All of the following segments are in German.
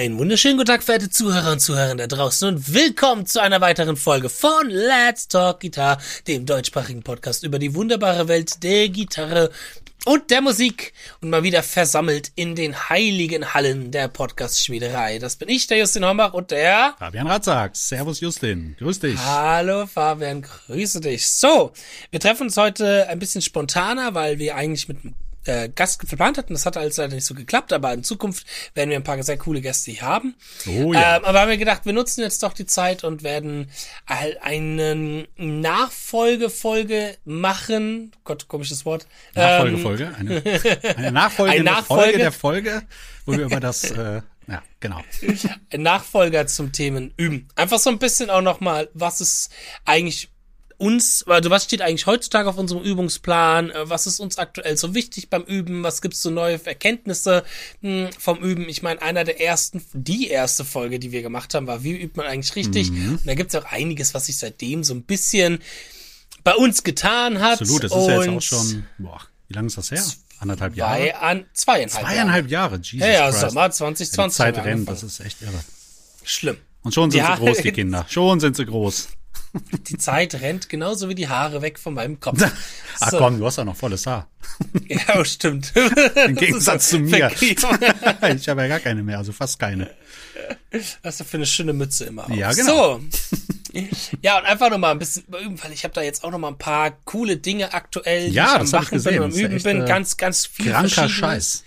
Einen wunderschönen guten Tag, verehrte Zuhörer und Zuhörer da draußen und willkommen zu einer weiteren Folge von Let's Talk Guitar, dem deutschsprachigen Podcast über die wunderbare Welt der Gitarre und der Musik und mal wieder versammelt in den heiligen Hallen der Podcast-Schmiederei. Das bin ich, der Justin Hombach und der Fabian Ratzak. Servus Justin, grüß dich. Hallo Fabian, grüße dich. So, wir treffen uns heute ein bisschen spontaner, weil wir eigentlich mit äh, Gast geplant hatten. Das hat alles leider nicht so geklappt, aber in Zukunft werden wir ein paar sehr coole Gäste hier haben. Oh ja. Ähm, aber haben wir gedacht, wir nutzen jetzt doch die Zeit und werden eine Nachfolgefolge machen. Gott, komisches Wort. Nachfolgefolge? Eine, eine Nachfolge, Eine Nachfolge. Folge der Folge, wo wir über das, äh, ja, genau. Nachfolger zum Themen üben. Einfach so ein bisschen auch nochmal, was ist eigentlich uns, also was steht eigentlich heutzutage auf unserem Übungsplan, äh, was ist uns aktuell so wichtig beim Üben, was gibt's so neue Erkenntnisse mh, vom Üben. Ich meine, einer der ersten, die erste Folge, die wir gemacht haben, war, wie übt man eigentlich richtig? Mhm. Und da gibt's auch einiges, was sich seitdem so ein bisschen bei uns getan hat. Absolut, das ist ja jetzt auch schon, boah, wie lange ist das her? Anderthalb Zwei Jahre? an, zweieinhalb, Zweieinhalb Jahre, Jesus Jahre. Ja, ja, Christ. Sommer Ja, 2020. die Zeit rennt, das ist echt irre. schlimm. Und schon sind Ja. sie groß, die Kinder. Schon sind sie groß. Die Zeit rennt genauso wie die Haare weg von meinem Kopf. Ach So. komm, du hast ja noch volles Haar. Ja, stimmt. Im Gegensatz zu mir. Ich habe ja gar keine mehr, also fast keine. Was ist für eine schöne Mütze immer. Auf. Ja, genau. So. Ja, und einfach noch mal ein bisschen üben, weil ich habe da jetzt auch noch mal ein paar coole Dinge aktuell, die Ja, ich das am hab ich Machen bin und Üben echt, bin. äh, Ganz, ganz viel Kranker. Scheiß.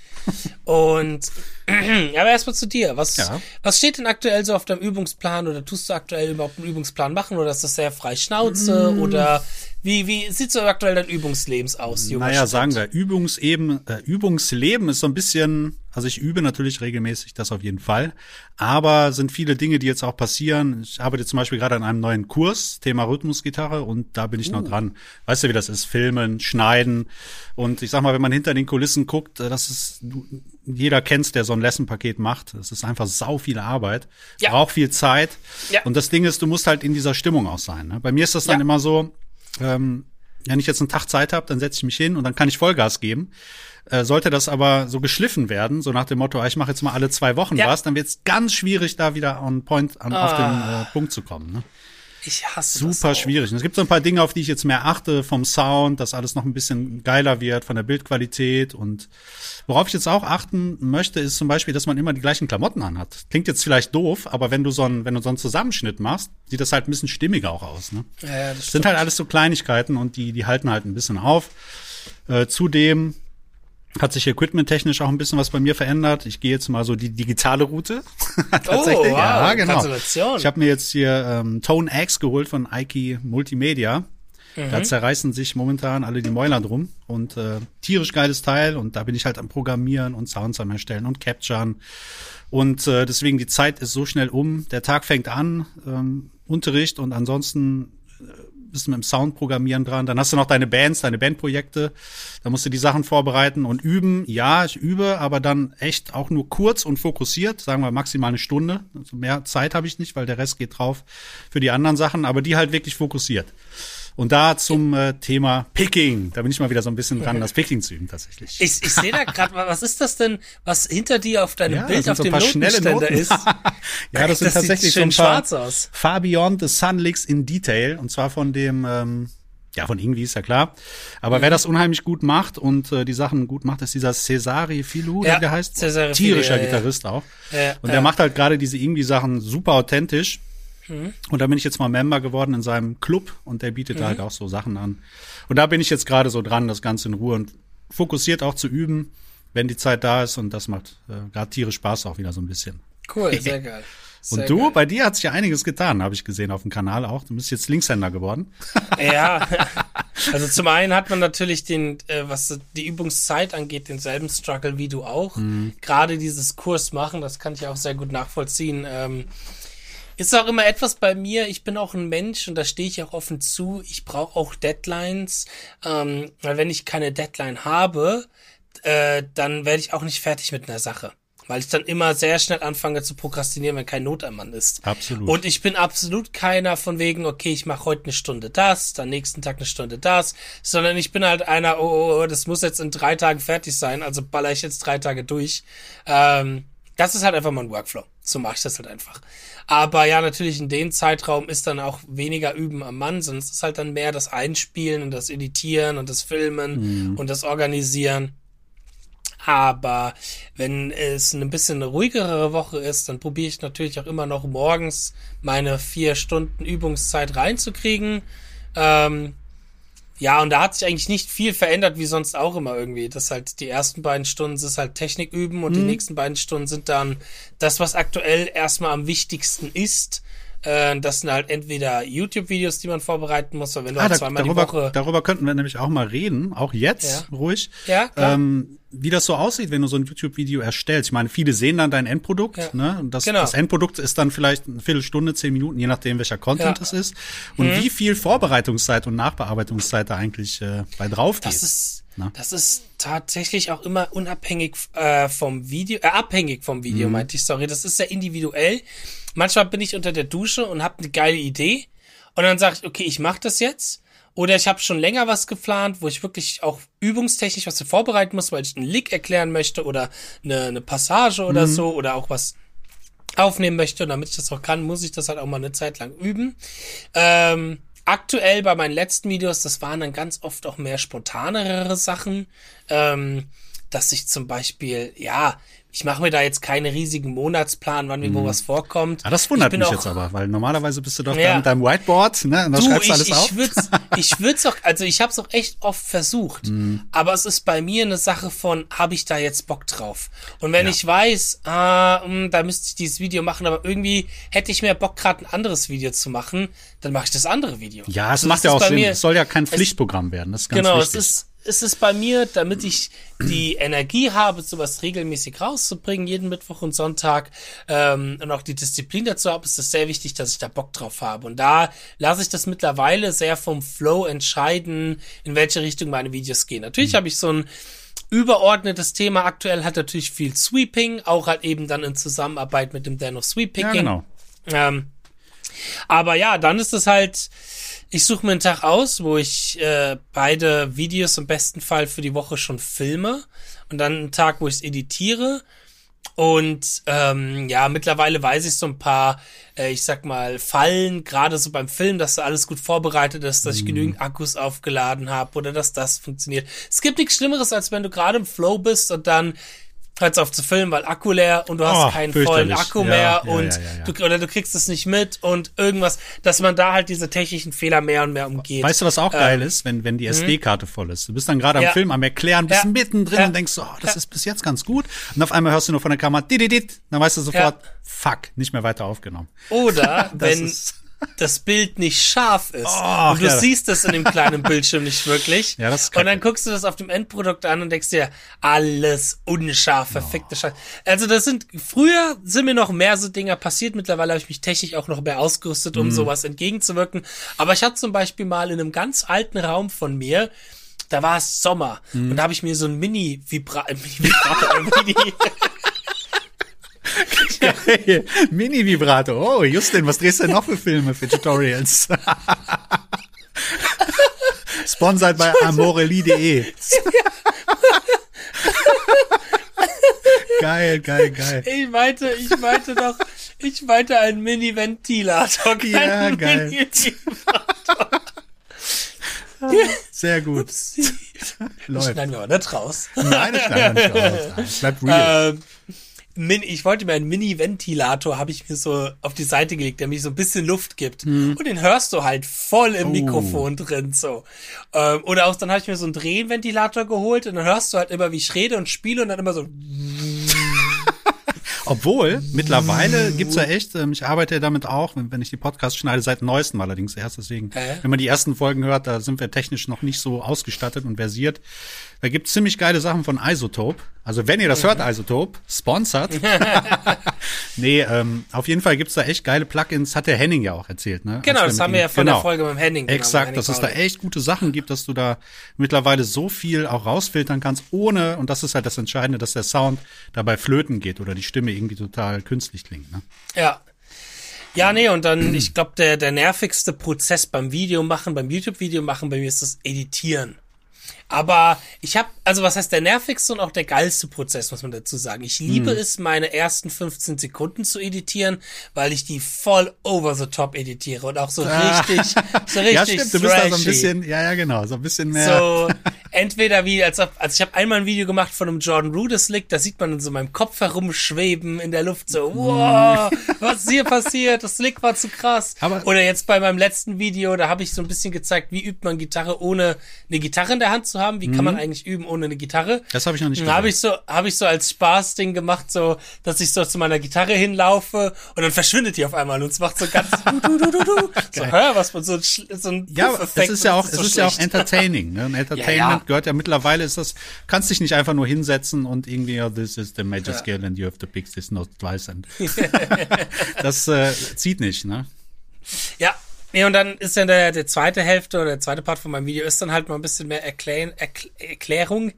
Und aber erstmal zu dir. Was, Ja. was steht denn aktuell so auf deinem Übungsplan oder tust du aktuell überhaupt einen Übungsplan machen oder ist das sehr frei Schnauze Mm. oder wie, wie sieht so aktuell dein Übungslebens aus, junger Naja, Student? sagen wir, Übungseben, äh, Übungsleben ist so ein bisschen, also ich übe natürlich regelmäßig, das auf jeden Fall, aber sind viele Dinge, die jetzt auch passieren. Ich arbeite zum Beispiel gerade an einem neuen Kurs, Thema Rhythmusgitarre, und da bin ich Uh. noch dran. Weißt du, wie das ist? Filmen, schneiden. Und ich sag mal, wenn man hinter den Kulissen guckt, äh, das ist, jeder kennt's, der so ein Lessenpaket macht. Das ist einfach sau viel Arbeit, Ja. braucht viel Zeit. Ja. Und das Ding ist, du musst halt in dieser Stimmung auch sein. Ne? Bei mir ist das dann Ja. immer so, ähm, wenn ich jetzt einen Tag Zeit habe, dann setze ich mich hin und dann kann ich Vollgas geben. Äh, sollte das aber so geschliffen werden, so nach dem Motto, ah, ich mache jetzt mal alle zwei Wochen Ja. was, dann wird es ganz schwierig, da wieder on point, an, auf den Ah. äh, Punkt zu kommen. Ne? Ich hasse das Super auch. schwierig. Und es gibt so ein paar Dinge, auf die ich jetzt mehr achte, vom Sound, dass alles noch ein bisschen geiler wird, von der Bildqualität. Und worauf ich jetzt auch achten möchte, ist zum Beispiel, dass man immer die gleichen Klamotten anhat. Klingt jetzt vielleicht doof, aber wenn du so einen, wenn du so einen Zusammenschnitt machst, sieht das halt ein bisschen stimmiger auch aus. Ne? Ja, das Das sind halt alles so Kleinigkeiten und die, die halten halt ein bisschen auf. Äh, zudem hat sich equipment-technisch auch ein bisschen was bei mir verändert. Ich gehe jetzt mal so die digitale Route. Tatsächlich. Oh, wow, ja, genau. Ich habe mir jetzt hier ähm, Tone X geholt von Ike Multimedia. Mhm. Da zerreißen sich momentan alle die Mäuler drum und äh, tierisch geiles Teil und da bin ich halt am Programmieren und Sounds am erstellen und capturen und äh, deswegen die Zeit ist so schnell um. Der Tag fängt an, ähm, Unterricht und ansonsten du mit dem Soundprogrammieren dran. Dann hast du noch deine Bands, deine Bandprojekte. Da musst du die Sachen vorbereiten und üben. Ja, ich übe, aber dann echt auch nur kurz und fokussiert, sagen wir maximal eine Stunde. Also mehr Zeit habe ich nicht, weil der Rest geht drauf für die anderen Sachen, aber die halt wirklich fokussiert. Und da zum äh, Thema Picking. Da bin ich mal wieder so ein bisschen dran, das Picking zu üben tatsächlich. Ich, ich sehe da gerade, was ist das denn, was hinter dir auf deinem Ja, Bild auf dem so schnelle Notenständer Noten. ist? ja, das sind Das sieht tatsächlich so ein paar schwarz aus. Far Beyond the Sun Licks in Detail und zwar von dem ähm, ja von irgendwie ist ja klar, aber Mhm. wer das unheimlich gut macht und äh, die Sachen gut macht, ist dieser Cesare Filou, Ja, der heißt Cesare Filou, tierischer ja, ja. Gitarrist auch. Ja, und ja. der macht halt gerade diese irgendwie Sachen super authentisch. Mhm. Und da bin ich jetzt mal Member geworden in seinem Club und der bietet Mhm. halt auch so Sachen an. Und da bin ich jetzt gerade so dran, das Ganze in Ruhe und fokussiert auch zu üben, wenn die Zeit da ist. Und das macht äh, gerade tierisch Spaß auch wieder so ein bisschen. Cool, sehr geil. Sehr Und du, geil. bei dir hat sich ja einiges getan, habe ich gesehen auf dem Kanal auch. Du bist jetzt Linkshänder geworden. Ja, also zum einen hat man natürlich den, äh, was die Übungszeit angeht, denselben Struggle wie du auch. Mhm. Gerade dieses Kurs machen, das kann ich auch sehr gut nachvollziehen. Ähm, ist auch immer etwas bei mir. Ich bin auch ein Mensch und da stehe ich auch offen zu. Ich brauche auch Deadlines, ähm, weil wenn ich keine Deadline habe, äh, dann werde ich auch nicht fertig mit einer Sache. Weil ich dann immer sehr schnell anfange zu prokrastinieren, wenn kein Not am Mann ist. Absolut. Und ich bin absolut keiner von wegen, okay, ich mache heute eine Stunde das, dann nächsten Tag eine Stunde das, sondern ich bin halt einer, oh, oh, oh, das muss jetzt in drei Tagen fertig sein, also baller ich jetzt drei Tage durch. Ähm, das ist halt einfach mein Workflow. So mache ich das halt einfach. Aber ja, natürlich in dem Zeitraum ist dann auch weniger Üben am Mann, sondern es ist halt dann mehr das Einspielen und das Editieren und das Filmen mhm. und das Organisieren. Aber wenn es eine bisschen eine ruhigere Woche ist, dann probiere ich natürlich auch immer noch morgens meine vier Stunden Übungszeit reinzukriegen. Ähm, ja, und da hat sich eigentlich nicht viel verändert, wie sonst auch immer irgendwie. Das halt die ersten beiden Stunden ist halt Technik üben und mhm. die nächsten beiden Stunden sind dann das, was aktuell erstmal am wichtigsten ist. Äh, das sind halt entweder YouTube-Videos, die man vorbereiten muss, oder wenn du ah, halt zweimal darüber, die Woche. Darüber könnten wir nämlich auch mal reden, auch jetzt, ja. ruhig. Ja, klar. Ähm, wie das so aussieht, wenn du so ein YouTube-Video erstellst. Ich meine, viele sehen dann dein Endprodukt, ja. ne? Und das, genau. das Endprodukt ist dann vielleicht eine Viertelstunde, zehn Minuten, je nachdem, welcher Content ja. es ist. Und mhm. wie viel Vorbereitungszeit und Nachbearbeitungszeit da eigentlich äh, bei drauf geht. Das ist, Na? das ist tatsächlich auch immer unabhängig äh, vom Video, äh, abhängig vom Video, mhm. meinte ich, sorry. Das ist sehr individuell. Manchmal bin ich unter der Dusche und habe eine geile Idee. Und dann sage ich, okay, ich mache das jetzt. Oder ich habe schon länger was geplant, wo ich wirklich auch übungstechnisch was vorbereiten muss, weil ich einen Lick erklären möchte oder eine, eine Passage oder mhm. so oder auch was aufnehmen möchte. Und damit ich das auch kann, muss ich das halt auch mal eine Zeit lang üben. Ähm, aktuell bei meinen letzten Videos, das waren dann ganz oft auch mehr spontanere Sachen. Ähm, dass ich zum Beispiel, ja, ich mache mir da jetzt keine riesigen Monatsplan, wann mir wo mhm. was vorkommt. Ah, das wundert mich auch, jetzt aber, weil normalerweise bist du doch ja, da mit deinem Whiteboard, ne? Und da du, schreibst ich, alles ich auf. Würd's, ich würde es auch, also ich habe es auch echt oft versucht, mhm. aber es ist bei mir eine Sache von, habe ich da jetzt Bock drauf? Und wenn ja. ich weiß, ah, mh, hm, da müsste ich dieses Video machen, aber irgendwie hätte ich mehr Bock, gerade ein anderes Video zu machen, dann mache ich das andere Video. Ja, es also macht ja auch Sinn. Mir, es soll ja kein Pflichtprogramm werden. Das ist ganz genau, wichtig. es ist ist es bei mir, damit ich die Energie habe, sowas regelmäßig rauszubringen, jeden Mittwoch und Sonntag, ähm, und auch die Disziplin dazu habe, ist es sehr wichtig, dass ich da Bock drauf habe. Und da lasse ich das mittlerweile sehr vom Flow entscheiden, in welche Richtung meine Videos gehen. Natürlich mhm. habe ich so ein überordnetes Thema. Aktuell hat natürlich viel Sweeping, auch halt eben dann in Zusammenarbeit mit dem Dano Sweeping. Ja, genau. Ähm, aber ja, dann ist es halt, ich suche mir einen Tag aus, wo ich äh, beide Videos im besten Fall für die Woche schon filme und dann einen Tag, wo ich es editiere. Und ähm, ja, mittlerweile weiß ich so ein paar, äh, ich sag mal, Fallen, gerade so beim Film, dass da alles gut vorbereitet ist, dass ich mhm. genügend Akkus aufgeladen habe oder dass das funktioniert. Es gibt nichts Schlimmeres, als wenn du gerade im Flow bist und dann hört's auf zu filmen, weil Akku leer und du hast oh, keinen vollen Akku ja, mehr ja, und ja, du oder du kriegst es nicht mit und irgendwas, dass man da halt diese technischen Fehler mehr und mehr umgeht. Weißt du, was auch ähm, geil ist, wenn wenn die mhm. SD-Karte voll ist. Du bist dann gerade am Film am erklären, bist mittendrin und denkst, oh, das ist bis jetzt ganz gut und auf einmal hörst du nur von der Kamera, dann weißt du sofort, fuck, nicht mehr weiter aufgenommen. Oder wenn das Bild nicht scharf ist oh, und du ja. siehst das in dem kleinen Bildschirm nicht wirklich. Ja, das ist und dann guckst du das auf dem Endprodukt an und denkst dir, alles unscharf, verfickte oh. Scheiße. Also das sind, früher sind mir noch mehr so Dinger passiert. Mittlerweile habe ich mich technisch auch noch mehr ausgerüstet, um mm. sowas entgegenzuwirken. Aber ich hatte zum Beispiel mal in einem ganz alten Raum von mir, da war es Sommer mm. und da habe ich mir so ein Mini-Vibrator, Mini, Mini Geil. Mini-Vibrato. Oh, Justin, was drehst du denn noch für Filme, für Tutorials? Sponsored bei amoreli.de. geil, geil, geil. Ich meinte, ich meinte doch, ich meinte einen Mini-Ventilator. Ja, geil. Mini Sehr gut. Läuft. Schneiden wir aber nicht raus. Nein, das schneiden wir nicht raus. Bleibt real. Ähm, Min ich wollte mir einen Mini-Ventilator, habe ich mir so auf die Seite gelegt, der mich so ein bisschen Luft gibt. Mhm. Und den hörst du halt voll im oh. Mikrofon drin, so. Ähm, oder auch dann habe ich mir so einen Drehventilator geholt und dann hörst du halt immer, wie ich rede und spiele und dann immer so. Obwohl, mittlerweile gibt's ja echt, ähm, ich arbeite ja damit auch, wenn, wenn ich die Podcasts schneide, seit neuestem allerdings erst. Deswegen, äh? wenn man die ersten Folgen hört, da sind wir technisch noch nicht so ausgestattet und versiert. Da gibt's ziemlich geile Sachen von Isotope. Also wenn ihr das mhm. hört, Isotope, sponsert. nee, ähm, auf jeden Fall gibt's da echt geile Plugins, hat der Henning ja auch erzählt. Ne? Genau, das haben wir ja von genau. der Folge mit dem Henning. Genau, Exakt, Henning dass es da echt gute Sachen gibt, dass du da mittlerweile so viel auch rausfiltern kannst, ohne, und das ist halt das Entscheidende, dass der Sound dabei flöten geht oder die Stimme irgendwie total künstlich klingt. Ne? Ja, ja, nee, und dann, ich glaube, der, der nervigste Prozess beim Video machen, beim YouTube-Video machen, bei mir ist das Editieren. Aber ich habe, also was heißt der nervigste und auch der geilste Prozess, muss man dazu sagen. Ich liebe Hm. es, meine ersten 15 Sekunden zu editieren, weil ich die voll over the top editiere und auch so richtig, so richtig ja, stimmt, du bist da so ein bisschen, ja, ja, genau, so ein bisschen mehr. So, entweder wie, als ob, also ich habe einmal ein Video gemacht von einem Jordan Rudess Lick, da sieht man in so meinem Kopf herumschweben in der Luft, so, wow, was ist hier passiert? Das Lick war zu krass. Aber- Oder jetzt bei meinem letzten Video, da habe ich so ein bisschen gezeigt, wie übt man Gitarre ohne eine Gitarre in der Hand zu haben, wie kann man eigentlich üben ohne eine Gitarre. Das habe ich noch nicht Dann habe gesehen. ich so, habe ich so als Spaßding gemacht, so, dass ich so zu meiner Gitarre hinlaufe und dann verschwindet die auf einmal und es macht so ganz du, du, du, du, du. so, hör, was man so, ein so ein Ja, Puff-Effekt ist ja auch, das es ist ja auch entertaining. Ne? Entertainment gehört ja mittlerweile ist das, kannst dich nicht einfach nur hinsetzen und irgendwie, oh, this is the major scale and you have to pick this note twice and das äh, zieht nicht, ne? Ja. Nee, und dann ist dann der, der zweite Hälfte oder der zweite Part von meinem Video ist dann halt mal ein bisschen mehr Erklär, Erkl- Erklärung.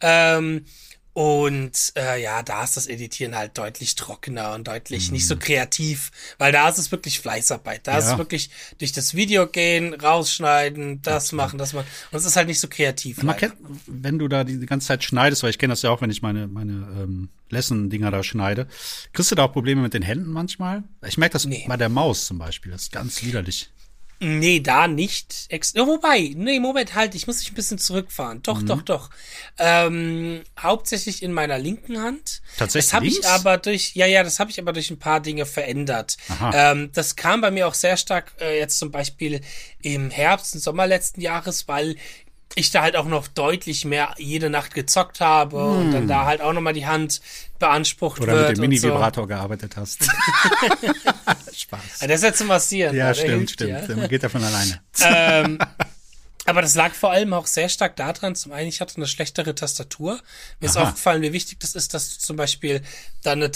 Ähm, und äh, ja, da ist das Editieren halt deutlich trockener und deutlich nicht so kreativ, weil da ist es wirklich Fleißarbeit. Da ist Ja. es wirklich durch das Video gehen, rausschneiden, das machen, das machen. Und es ist halt nicht so kreativ. Man leider. kennt, wenn du da die, die ganze Zeit schneidest, weil ich kenne das ja auch, wenn ich meine, meine ähm, Lesson-Dinger da schneide, kriegst du da auch Probleme mit den Händen manchmal? Ich merke das Nee. bei der Maus zum Beispiel, das ist ganz widerlich. Nee, da nicht. Ex oh, wobei, nee, Moment, halt, ich muss mich ein bisschen zurückfahren. Mhm. Doch, doch, doch. Ähm, hauptsächlich in meiner linken Hand. Tatsächlich Das habe ich aber durch, ja, ja, das habe ich aber durch ein paar Dinge verändert. Ähm, das kam bei mir auch sehr stark äh, jetzt zum Beispiel im Herbst und Sommer letzten Jahres, weil ich da halt auch noch deutlich mehr jede Nacht gezockt habe und dann da halt auch nochmal die Hand beansprucht Hm. Oder wird. mit dem und so. Mini-Vibrator gearbeitet hast. Spaß. Ja, das ist ja zum Massieren. Ja, stimmt, hilft stimmt. dir. Der geht ja von alleine. ähm, aber das lag vor allem auch sehr stark daran, zum einen, ich hatte eine schlechtere Tastatur. Mir ist Aha. aufgefallen, wie wichtig das ist, dass du zum Beispiel da eine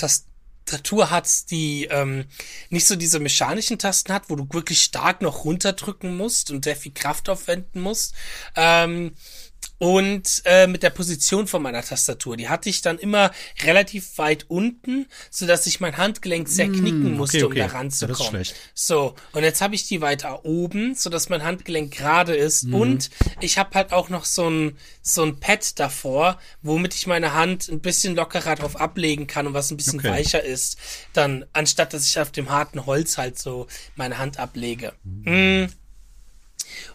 Tastatur hast, die ähm, nicht so diese mechanischen Tasten hat, wo du wirklich stark noch runterdrücken musst und sehr viel Kraft aufwenden musst. Ähm, und äh, mit der Position von meiner Tastatur, die hatte ich dann immer relativ weit unten, so dass ich mein Handgelenk sehr knicken musste, okay, um da okay. ranzukommen. Das ist schlecht. So, und jetzt habe ich die weiter oben, so dass mein Handgelenk gerade ist Mhm. und ich habe halt auch noch so ein so ein Pad davor, womit ich meine Hand ein bisschen lockerer drauf ablegen kann und was ein bisschen Okay. weicher ist, dann anstatt dass ich auf dem harten Holz halt so meine Hand ablege. Mm.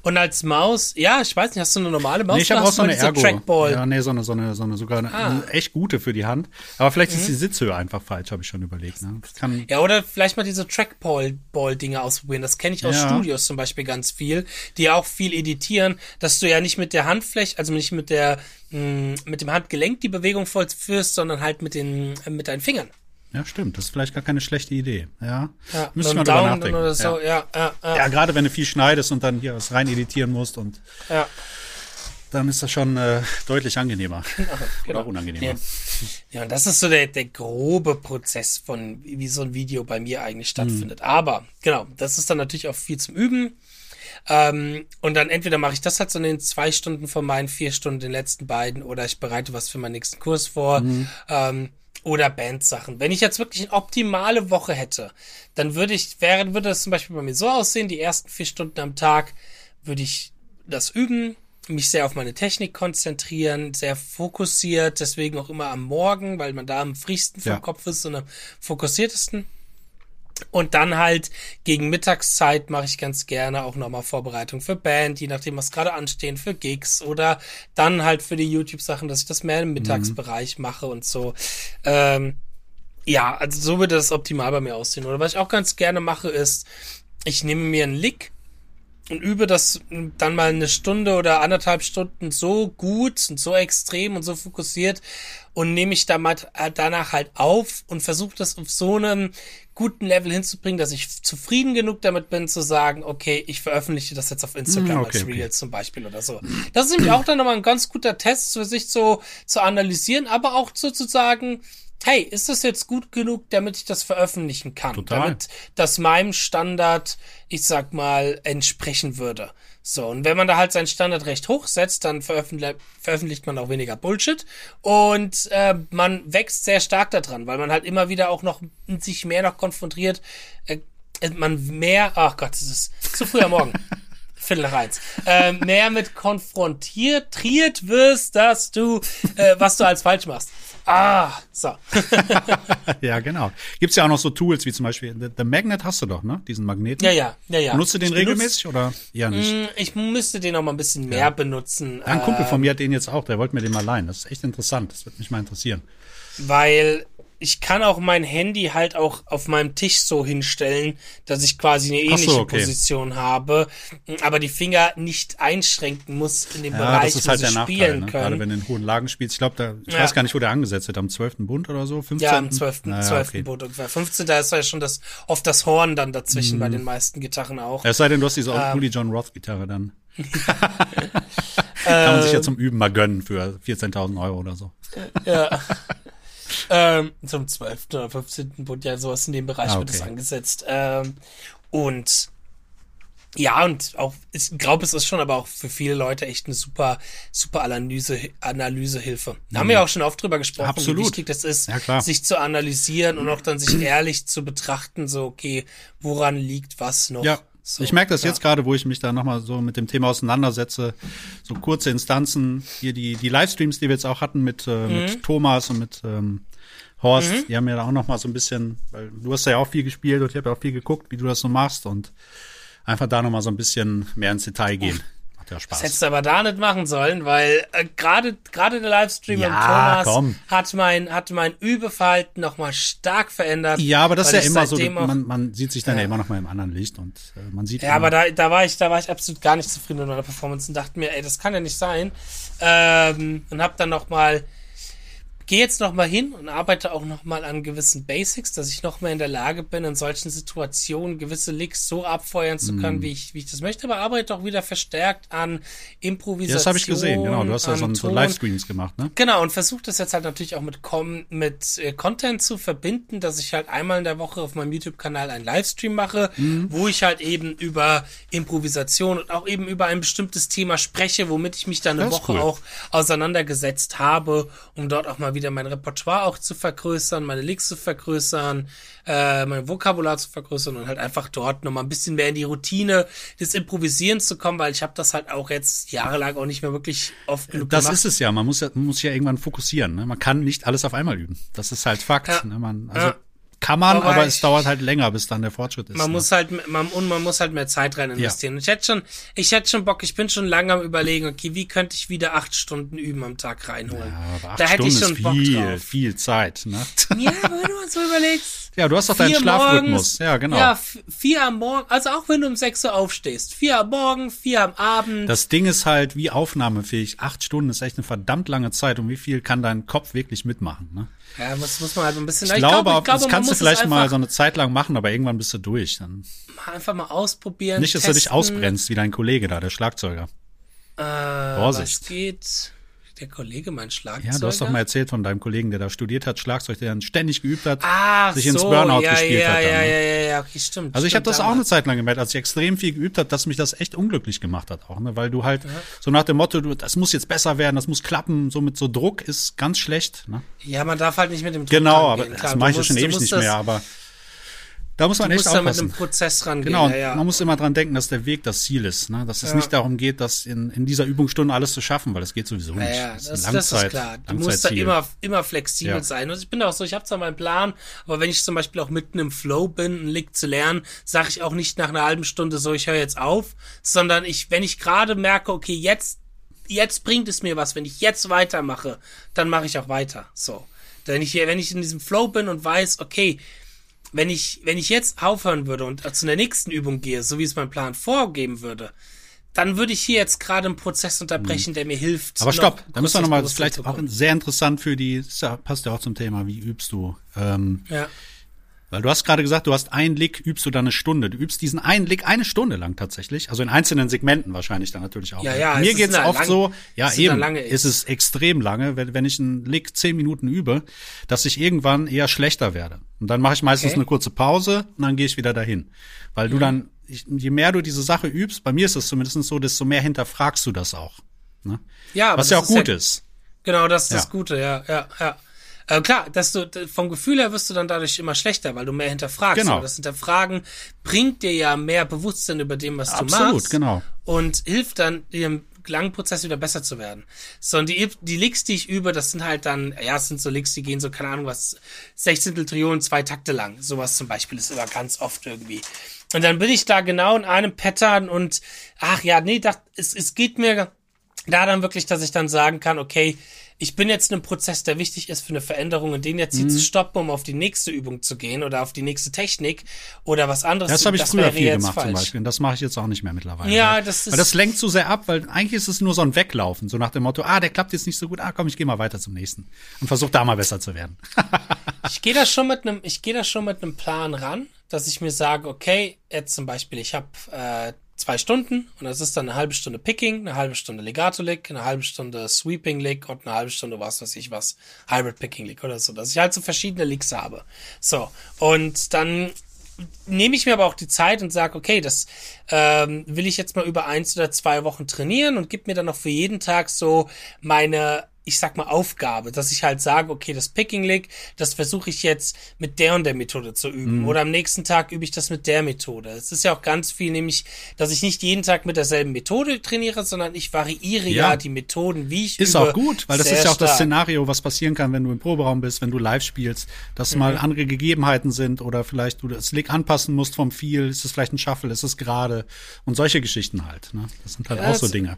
Und als Maus, ja, ich weiß nicht, hast du eine normale Maus? Nee, ich habe auch so eine Ergo. Trackball? Ja, nee, so eine, so eine, so eine sogar eine, Ah. echt gute für die Hand. Aber vielleicht ist die Sitzhöhe einfach falsch, habe ich schon überlegt. Ne? Kann, Ja, oder vielleicht mal diese Trackball-Dinger ausprobieren. Das kenne ich aus Ja. Studios zum Beispiel ganz viel, die auch viel editieren, dass du ja nicht mit der Handfläche, also nicht mit der mh, mit dem Handgelenk die Bewegung vollführst, sondern halt mit den äh, mit deinen Fingern. Ja, stimmt. Das ist vielleicht gar keine schlechte Idee. Ja, Ja, müsste dem drüber nachdenken. oder so. Ja. Ja, ja, ja. Gerade wenn du viel schneidest und dann hier was rein editieren musst und ja. dann ist das schon äh, deutlich angenehmer. genau. Oder unangenehmer. Ja. und das ist so der, der grobe Prozess von, wie so ein Video bei mir eigentlich stattfindet. Aber, genau, das ist dann natürlich auch viel zum Üben. Ähm, und dann entweder mache ich das halt so in den zwei Stunden von meinen vier Stunden, den letzten beiden, oder ich bereite was für meinen nächsten Kurs vor. Ähm, oder Bandsachen. Wenn ich jetzt wirklich eine optimale Woche hätte, dann würde ich, wäre, würde das zum Beispiel bei mir so aussehen, die ersten vier Stunden am Tag würde ich das üben, mich sehr auf meine Technik konzentrieren, sehr fokussiert, deswegen auch immer am Morgen, weil man da am frischsten vom Ja. Kopf ist und am fokussiertesten. Und dann halt gegen Mittagszeit mache ich ganz gerne auch nochmal Vorbereitung für Band, je nachdem, was gerade anstehen, für Gigs oder dann halt für die YouTube-Sachen, dass ich das mehr im Mittagsbereich mache und so. Ähm, ja, also so würde das optimal bei mir aussehen. Oder was ich auch ganz gerne mache, ist, ich nehme mir einen Lick und übe das dann mal eine Stunde oder anderthalb Stunden so gut und so extrem und so fokussiert und nehme ich damit, danach halt auf und versuche das auf so einem guten Level hinzubringen, dass ich zufrieden genug damit bin zu sagen, okay, ich veröffentliche das jetzt auf Instagram Mm, okay, als okay. Reels zum Beispiel oder so. Das ist nämlich auch dann nochmal ein ganz guter Test für sich so zu analysieren, aber auch so zu sagen, hey, ist das jetzt gut genug, damit ich das veröffentlichen kann? Total. Damit das meinem Standard, ich sag mal, entsprechen würde. So, und wenn man da halt seinen Standard recht hoch setzt, dann veröffentlicht, veröffentlicht man auch weniger Bullshit und äh, man wächst sehr stark daran, weil man halt immer wieder auch noch sich mehr noch konfrontiert, äh, man mehr, ach Gott, es ist zu früh am Morgen. Viertel nach eins. Äh, mehr mit konfrontiert, wirst, dass du, äh, was du als falsch machst. Ah, so. ja, genau. Gibt's ja auch noch so Tools wie zum Beispiel The, The Magnet hast du doch, ne? Diesen Magneten. Ja, ja, ja, ja. Benutzt du den Ich regelmäßig oder eher nicht? Mm, Ich müsste den noch mal ein bisschen mehr benutzen. Ein Kumpel von mir hat den jetzt auch, der wollte mir den mal leihen. Das ist echt interessant. Das würde mich mal interessieren. weil ich kann auch mein Handy halt auch auf meinem Tisch so hinstellen, dass ich quasi eine Ach so, ähnliche okay. Position habe, aber die Finger nicht einschränken muss in dem Ja, Bereich, das ist wo halt sie der Nachteil, spielen ne? gerade können. wenn du in hohen Lagen spielst. Ich glaube, da, ich Ja. weiß gar nicht, wo der angesetzt wird, am 12. Bund oder so, 15. Ja, am 12. Naja, 12. okay. Boot ungefähr. 15. Da ist ja schon das, oft das Horn dann dazwischen Mhm. bei den meisten Gitarren auch. Es sei denn, du hast diese Ähm. Uli John Roth Gitarre dann. Kann man sich ja zum Üben mal gönnen für 14.000 Euro oder so. Ja. ähm, zum 12. oder 15. Bund, ja, sowas in dem Bereich Ah, wird es okay. angesetzt. Ähm, und ja, und auch, ich glaube, es ist schon aber auch für viele Leute echt eine super, super Analyse, Analysehilfe. Da haben wir auch schon oft drüber gesprochen, Mhm. Absolut. wie wichtig das ist, Ja, sich zu analysieren und auch dann sich ehrlich zu betrachten, so, okay, woran liegt was noch? Ja, So, ich merke das ja. jetzt gerade, wo ich mich da nochmal so mit dem Thema auseinandersetze. So kurze Instanzen, hier die, die Livestreams, die wir jetzt auch hatten mit, äh, Mhm. mit Thomas und mit ähm, Horst, die haben mir da auch nochmal so ein bisschen, weil du hast ja auch viel gespielt und ich habe ja auch viel geguckt, wie du das so machst und einfach da nochmal so ein bisschen mehr ins Detail gehen. Macht ja Das Spaß. hättest du aber da nicht machen sollen, weil äh, gerade gerade der Livestream Ja, mit Thomas komm. hat mein hat mein Übeverhalten noch mal stark verändert. Ja, aber das ist ja immer so, man, man sieht sich dann ja, immer noch mal im anderen Licht und äh, man sieht ja, immer, aber da, da war ich da war ich absolut gar nicht zufrieden mit meiner Performance und dachte mir, ey, das kann ja nicht sein. Ähm, und hab dann noch mal gehe jetzt noch mal hin und arbeite auch noch mal an gewissen Basics, dass ich noch mehr in der Lage bin, in solchen Situationen gewisse Licks so abfeuern zu können, wie ich, wie ich das möchte, aber arbeite auch wieder verstärkt an Improvisation. ja, das habe ich gesehen, genau. Du hast ja so, so. Livestreams gemacht, ne? Genau, und versuche das jetzt halt natürlich auch mit, Com mit äh, Content zu verbinden, dass ich halt einmal in der Woche auf meinem YouTube-Kanal einen Livestream mache, Mhm. wo ich halt eben über Improvisation und auch eben über ein bestimmtes Thema spreche, womit ich mich dann eine Woche cool. auch auseinandergesetzt habe, um dort auch mal wieder mein Repertoire auch zu vergrößern, meine Licks zu vergrößern, äh, mein Vokabular zu vergrößern und halt einfach dort nochmal ein bisschen mehr in die Routine des Improvisierens zu kommen, weil ich habe das halt auch jetzt jahrelang auch nicht mehr wirklich oft genug Das gemacht. ist es ja. Man muss ja, man muss sich ja irgendwann fokussieren. Ne? Man kann nicht alles auf einmal üben. Das ist halt Fakt. Ja. Ne? Man, also Ja. Kann man, Aber aber ich- es dauert halt länger, bis dann der Fortschritt ist. Man ne? muss halt, man, und man muss halt mehr Zeit rein investieren. Und Ich hätte schon, ich hätte schon Bock, ich bin schon lange am überlegen, okay, wie könnte ich wieder acht Stunden üben am Tag reinholen? Ja, aber acht da hätte Stunden ich schon ist Bock viel, drauf. viel Zeit. Ne? Ja, wenn du mal so überlegst. Ja, du hast doch deinen Schlafrhythmus. morgens- Ja, genau. Ja, vier am Morgen, also auch wenn du um sechs Uhr aufstehst. Vier am Morgen, vier am Abend. Das Ding ist halt, wie aufnahmefähig. Acht Stunden ist echt eine verdammt lange Zeit. Und wie viel kann dein Kopf wirklich mitmachen? Ne? ja, muss, muss man halt ein bisschen, Ich, glaube, glaube, ich glaube, das kannst du vielleicht mal so eine Zeit lang machen, aber irgendwann bist du durch. Dann einfach mal ausprobieren. nicht, dass du dich testen. ausbrennst, wie dein Kollege da, der Schlagzeuger. Äh, Vorsicht. Was geht? Der Kollege, mein Schlagzeuger. Ja, du hast doch mal erzählt von deinem Kollegen, der da studiert hat, Schlagzeug, der dann ständig geübt hat. Ach sich ins so, Burnout ja, gespielt ja, hat dann, Ja, ne? ja, ja, ja, okay, stimmt. Also ich habe das auch eine. Zeit lang gemerkt, als ich extrem viel geübt habe, dass mich das echt unglücklich gemacht hat auch, ne? Weil du halt so nach dem Motto, du, das muss jetzt besser werden, das muss klappen, so mit so Druck ist ganz schlecht, ne? Ja, man darf halt nicht mit dem Druck Genau, aber rangehen. das Klar, mache ich ja schon ewig nicht das, mehr, aber da muss man Du echt musst da mit aufpassen. einem Prozess rangehen. Genau, ja, ja. man muss immer dran denken, dass der Weg das Ziel ist, ne? Dass es Ja. nicht darum geht, das in, in dieser Übungsstunde alles zu schaffen, weil das geht sowieso nicht. ja, das das, ist ein das ist Langzeit, klar. Du musst da immer, immer flexibel sein. Und ich bin auch so, ich habe zwar meinen Plan, aber wenn ich zum Beispiel auch mitten im Flow bin, einen Lick zu lernen, sage ich auch nicht nach einer halben Stunde so, ich höre jetzt auf, sondern ich, wenn ich gerade merke, okay, jetzt, jetzt bringt es mir was, wenn ich jetzt weitermache, dann mache ich auch weiter. So. Wenn ich, wenn ich in diesem Flow bin und weiß, okay, wenn ich, wenn ich jetzt aufhören würde und zu der nächsten Übung gehe, so wie es mein Plan vorgeben würde, dann würde ich hier jetzt gerade einen Prozess unterbrechen, der mir hilft. Mhm. Aber stopp, da müssen wir nochmal, das ist vielleicht auch sehr interessant für die, das passt ja auch zum Thema, wie übst du? Ähm. Ja. Weil du hast gerade gesagt, du hast einen Lick, übst du dann eine Stunde. Du übst diesen einen Lick eine Stunde lang tatsächlich. Also in einzelnen Segmenten wahrscheinlich dann natürlich auch. Ja, ja, es Mir geht's oft lang- so, ja eben, lange ist es extrem lange, wenn, wenn ich einen Lick zehn Minuten übe, dass ich irgendwann eher schlechter werde. Und dann mache ich meistens Okay. eine kurze Pause und dann gehe ich wieder dahin. Weil du dann, ich, je mehr du diese Sache übst, bei mir ist es zumindest so, desto mehr hinterfragst du das auch. Ne? Ja, aber Was ja auch das gut ja- ist. Genau, das ist das Ja. Gute, ja, ja, ja. Äh, klar, dass du vom Gefühl her wirst du dann dadurch immer schlechter, weil du mehr hinterfragst. Genau. Aber das Hinterfragen bringt dir ja mehr Bewusstsein über dem, was Absolut, du machst. genau. Und hilft dann dir im langen Prozess wieder besser zu werden. So, und die, die Licks, die ich übe, das sind halt dann, ja, es sind so Licks, die gehen so, keine Ahnung, was, 16 Triolen, zwei Takte lang. Sowas zum Beispiel ist immer ganz oft irgendwie. Und dann bin ich da genau in einem Pattern und, ach ja, nee, das, es, es geht mir da dann wirklich, dass ich dann sagen kann, okay, ich bin jetzt in einem Prozess, der wichtig ist für eine Veränderung und den jetzt hier Mhm. zu stoppen, um auf die nächste Übung zu gehen oder auf die nächste Technik oder was anderes. Das habe ich das früher viel gemacht zum falsch. Beispiel. Und das mache ich jetzt auch nicht mehr mittlerweile. Ja, weil, das ist- Weil das lenkt zu sehr ab, weil eigentlich ist es nur so ein Weglaufen. So nach dem Motto, ah, der klappt jetzt nicht so gut, ah, komm, ich gehe mal weiter zum nächsten. Und versuch da mal besser zu werden. Ich gehe da schon mit einem, ich gehe da schon mit einem Plan ran, dass ich mir sage, okay, jetzt zum Beispiel, ich habe äh, zwei Stunden und das ist dann eine halbe Stunde Picking, eine halbe Stunde Legato Lick, eine halbe Stunde Sweeping Lick und eine halbe Stunde was weiß ich was, Hybrid Picking Lick oder so, dass ich halt so verschiedene Licks habe. So und dann nehme ich mir aber auch die Zeit und sage, okay, das ähm, will ich jetzt mal über eins oder zwei Wochen trainieren und gib mir dann noch für jeden Tag so meine, ich sag mal, Aufgabe, dass ich halt sage, okay, das Picking Lick, das versuche ich jetzt mit der und der Methode zu üben. Oder am nächsten Tag übe ich das mit der Methode. Es ist ja auch ganz viel, nämlich, dass ich nicht jeden Tag mit derselben Methode trainiere, sondern ich variiere ja, Ja. die Methoden, wie ich Ist übe. auch gut, weil das ist ja auch das stark. Szenario, was passieren kann, wenn du im Proberaum bist, wenn du live spielst, dass mal Mhm. andere Gegebenheiten sind oder vielleicht du das Lick anpassen musst vom Feel, ist es vielleicht ein Shuffle, ist es gerade und solche Geschichten halt. Ne? Das sind halt Ja, auch so Dinge.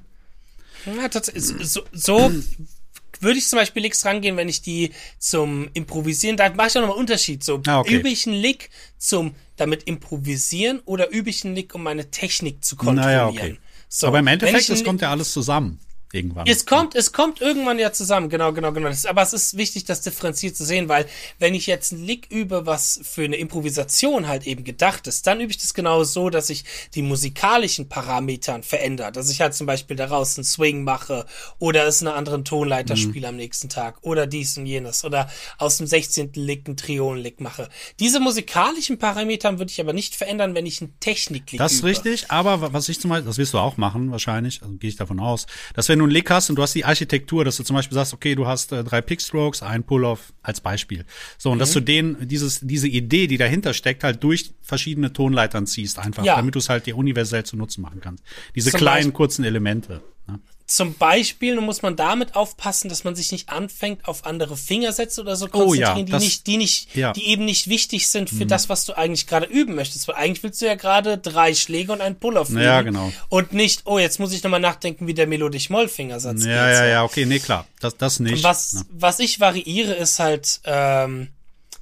Ja, tatsächlich. So, so würde ich zum Beispiel Licks rangehen, wenn ich die zum Improvisieren, da mache ich auch nochmal einen Unterschied. So, Ah, okay. übe ich einen Lick zum damit improvisieren oder übe ich einen Lick, um meine Technik zu kontrollieren? Naja, okay. So, Aber im Endeffekt, es kommt ja alles zusammen irgendwann. es kommt, es kommt irgendwann ja zusammen, genau, genau, genau. Aber es ist wichtig, das differenziert zu sehen, weil wenn ich jetzt einen Lick übe, was für eine Improvisation halt eben gedacht ist, dann übe ich das genau so, dass ich die musikalischen Parametern verändere. Dass ich halt zum Beispiel daraus einen Swing mache oder es einen anderen Tonleiter Mhm. spiele am nächsten Tag oder dies und jenes oder aus dem 16. Lick einen Triolen-Lick mache. Diese musikalischen Parametern würde ich aber nicht verändern, wenn ich einen Technik-Lick Das ist übe. richtig, aber wa- was ich zum Beispiel, das wirst du auch machen wahrscheinlich, also gehe ich davon aus, dass wenn du einen Lick hast und du hast die Architektur, dass du zum Beispiel sagst, okay, du hast äh, drei Pickstrokes, ein Pull-off als Beispiel. So, und Mhm. dass du den, dieses, diese Idee, die dahinter steckt, halt durch verschiedene Tonleitern ziehst, einfach, Ja. damit du es halt dir universell zu nutzen machen kannst. Diese Zum kleinen, Beispiel- kurzen Elemente. Ne? Zum Beispiel muss man damit aufpassen, dass man sich nicht anfängt auf andere Fingersätze oder so Oh ja, konzentrieren, die das- nicht, die nicht, ja. Mhm. die eben nicht wichtig sind für das, was du eigentlich gerade üben möchtest. Weil eigentlich willst du ja gerade drei Schläge und einen Pull-off üben. Ja, genau. Und nicht, oh, jetzt muss ich nochmal nachdenken, wie der melodisch-moll-Fingersatz Ja, geht. ja, so. ja, okay, nee, klar, das, das nicht. Was, ne? was ich variiere, ist halt ähm,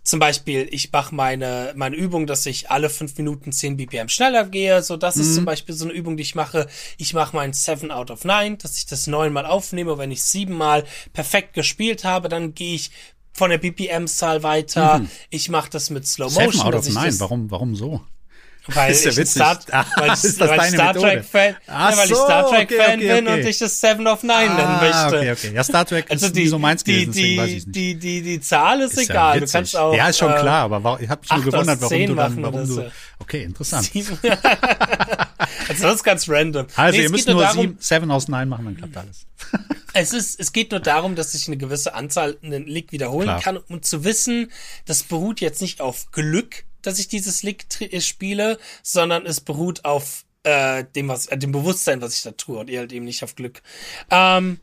zum Beispiel, ich mache meine, meine Übung, dass ich alle fünf Minuten 10 BPM schneller gehe. So, das Mhm. ist zum Beispiel so eine Übung, die ich mache. Ich mache mein 7 out of 9, dass ich das neunmal aufnehme. Wenn ich siebenmal perfekt gespielt habe, dann gehe ich von der BPM-Zahl weiter. Ich mache das mit Slow Mhm. Seven Motion. out of nine, warum, warum so? Weil Ist ja ich witzig. Star, Ah, weil ich, ist das weil ich Star? Trek Fan, Ach ja, weil ich so, Star Trek okay, Fan okay, bin okay. und ich das 7 of 9 nennen Ah, möchte. okay, okay. Ja, Star Trek Also ist die, so meins die, gewesen, deswegen die, weiß ich nicht. die, die, die Zahl ist, Ist ja egal. du witzig. kannst auch. ja, ist schon äh, klar, aber wa- ich habe mich nur gewundert, warum du dann, warum du. so. Okay, interessant. Also das ist ganz random. Also Nee, ihr müsst nur darum, sieben, seven aus nine machen, dann klappt alles. es ist, es geht nur darum, dass ich eine gewisse Anzahl einen Lick wiederholen Klar. kann, um zu wissen, das beruht jetzt nicht auf Glück, dass ich dieses Lick äh, spiele, sondern es beruht auf äh, dem, was, äh, dem Bewusstsein, was ich da tue und eher halt eben nicht auf Glück. Ähm,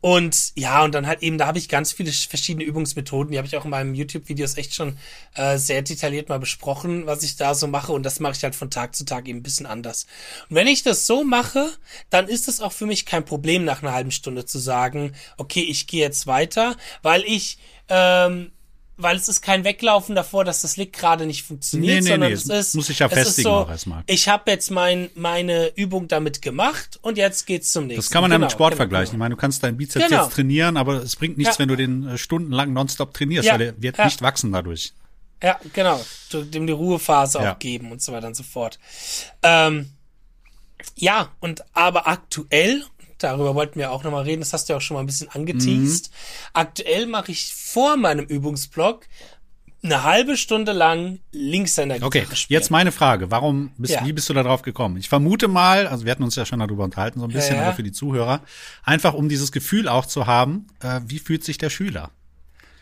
und ja, und dann halt eben, da habe ich ganz viele sch- verschiedene Übungsmethoden, die habe ich auch in meinem YouTube-Videos echt schon äh, sehr detailliert mal besprochen, was ich da so mache. Und das mache ich halt von Tag zu Tag eben ein bisschen anders. Und wenn ich das so mache, dann ist es auch für mich kein Problem, nach einer halben Stunde zu sagen, okay, ich gehe jetzt weiter, weil ich ähm, weil es ist kein Weglaufen davor, dass das Lick gerade nicht funktioniert, Nee, nee, sondern nee, es ist, muss sich ja es festigen so, erstmal. Ich habe jetzt mein, meine Übung damit gemacht und jetzt geht's zum nächsten. Das kann man ja mit Genau, Sport genau, vergleichen. Ich genau. meine, du kannst deinen Bizeps Genau. jetzt trainieren, aber es bringt nichts, Ja. wenn du den äh, stundenlang nonstop trainierst, Ja. weil der wird Ja. nicht wachsen dadurch. Ja, genau. Du, dem die Ruhephase auch geben und so weiter und so fort. Ähm, ja, und aber aktuell, darüber wollten wir auch nochmal reden, das hast du ja auch schon mal ein bisschen angeteased. Mhm. Aktuell mache ich vor meinem Übungsblock eine halbe Stunde lang Linkshänder Okay, spielen. jetzt meine Frage. Warum bist, Ja. wie bist du da drauf gekommen? Ich vermute mal, also wir hatten uns ja schon darüber unterhalten, so ein bisschen, Ja, ja. aber für die Zuhörer, einfach um dieses Gefühl auch zu haben, äh, wie fühlt sich der Schüler?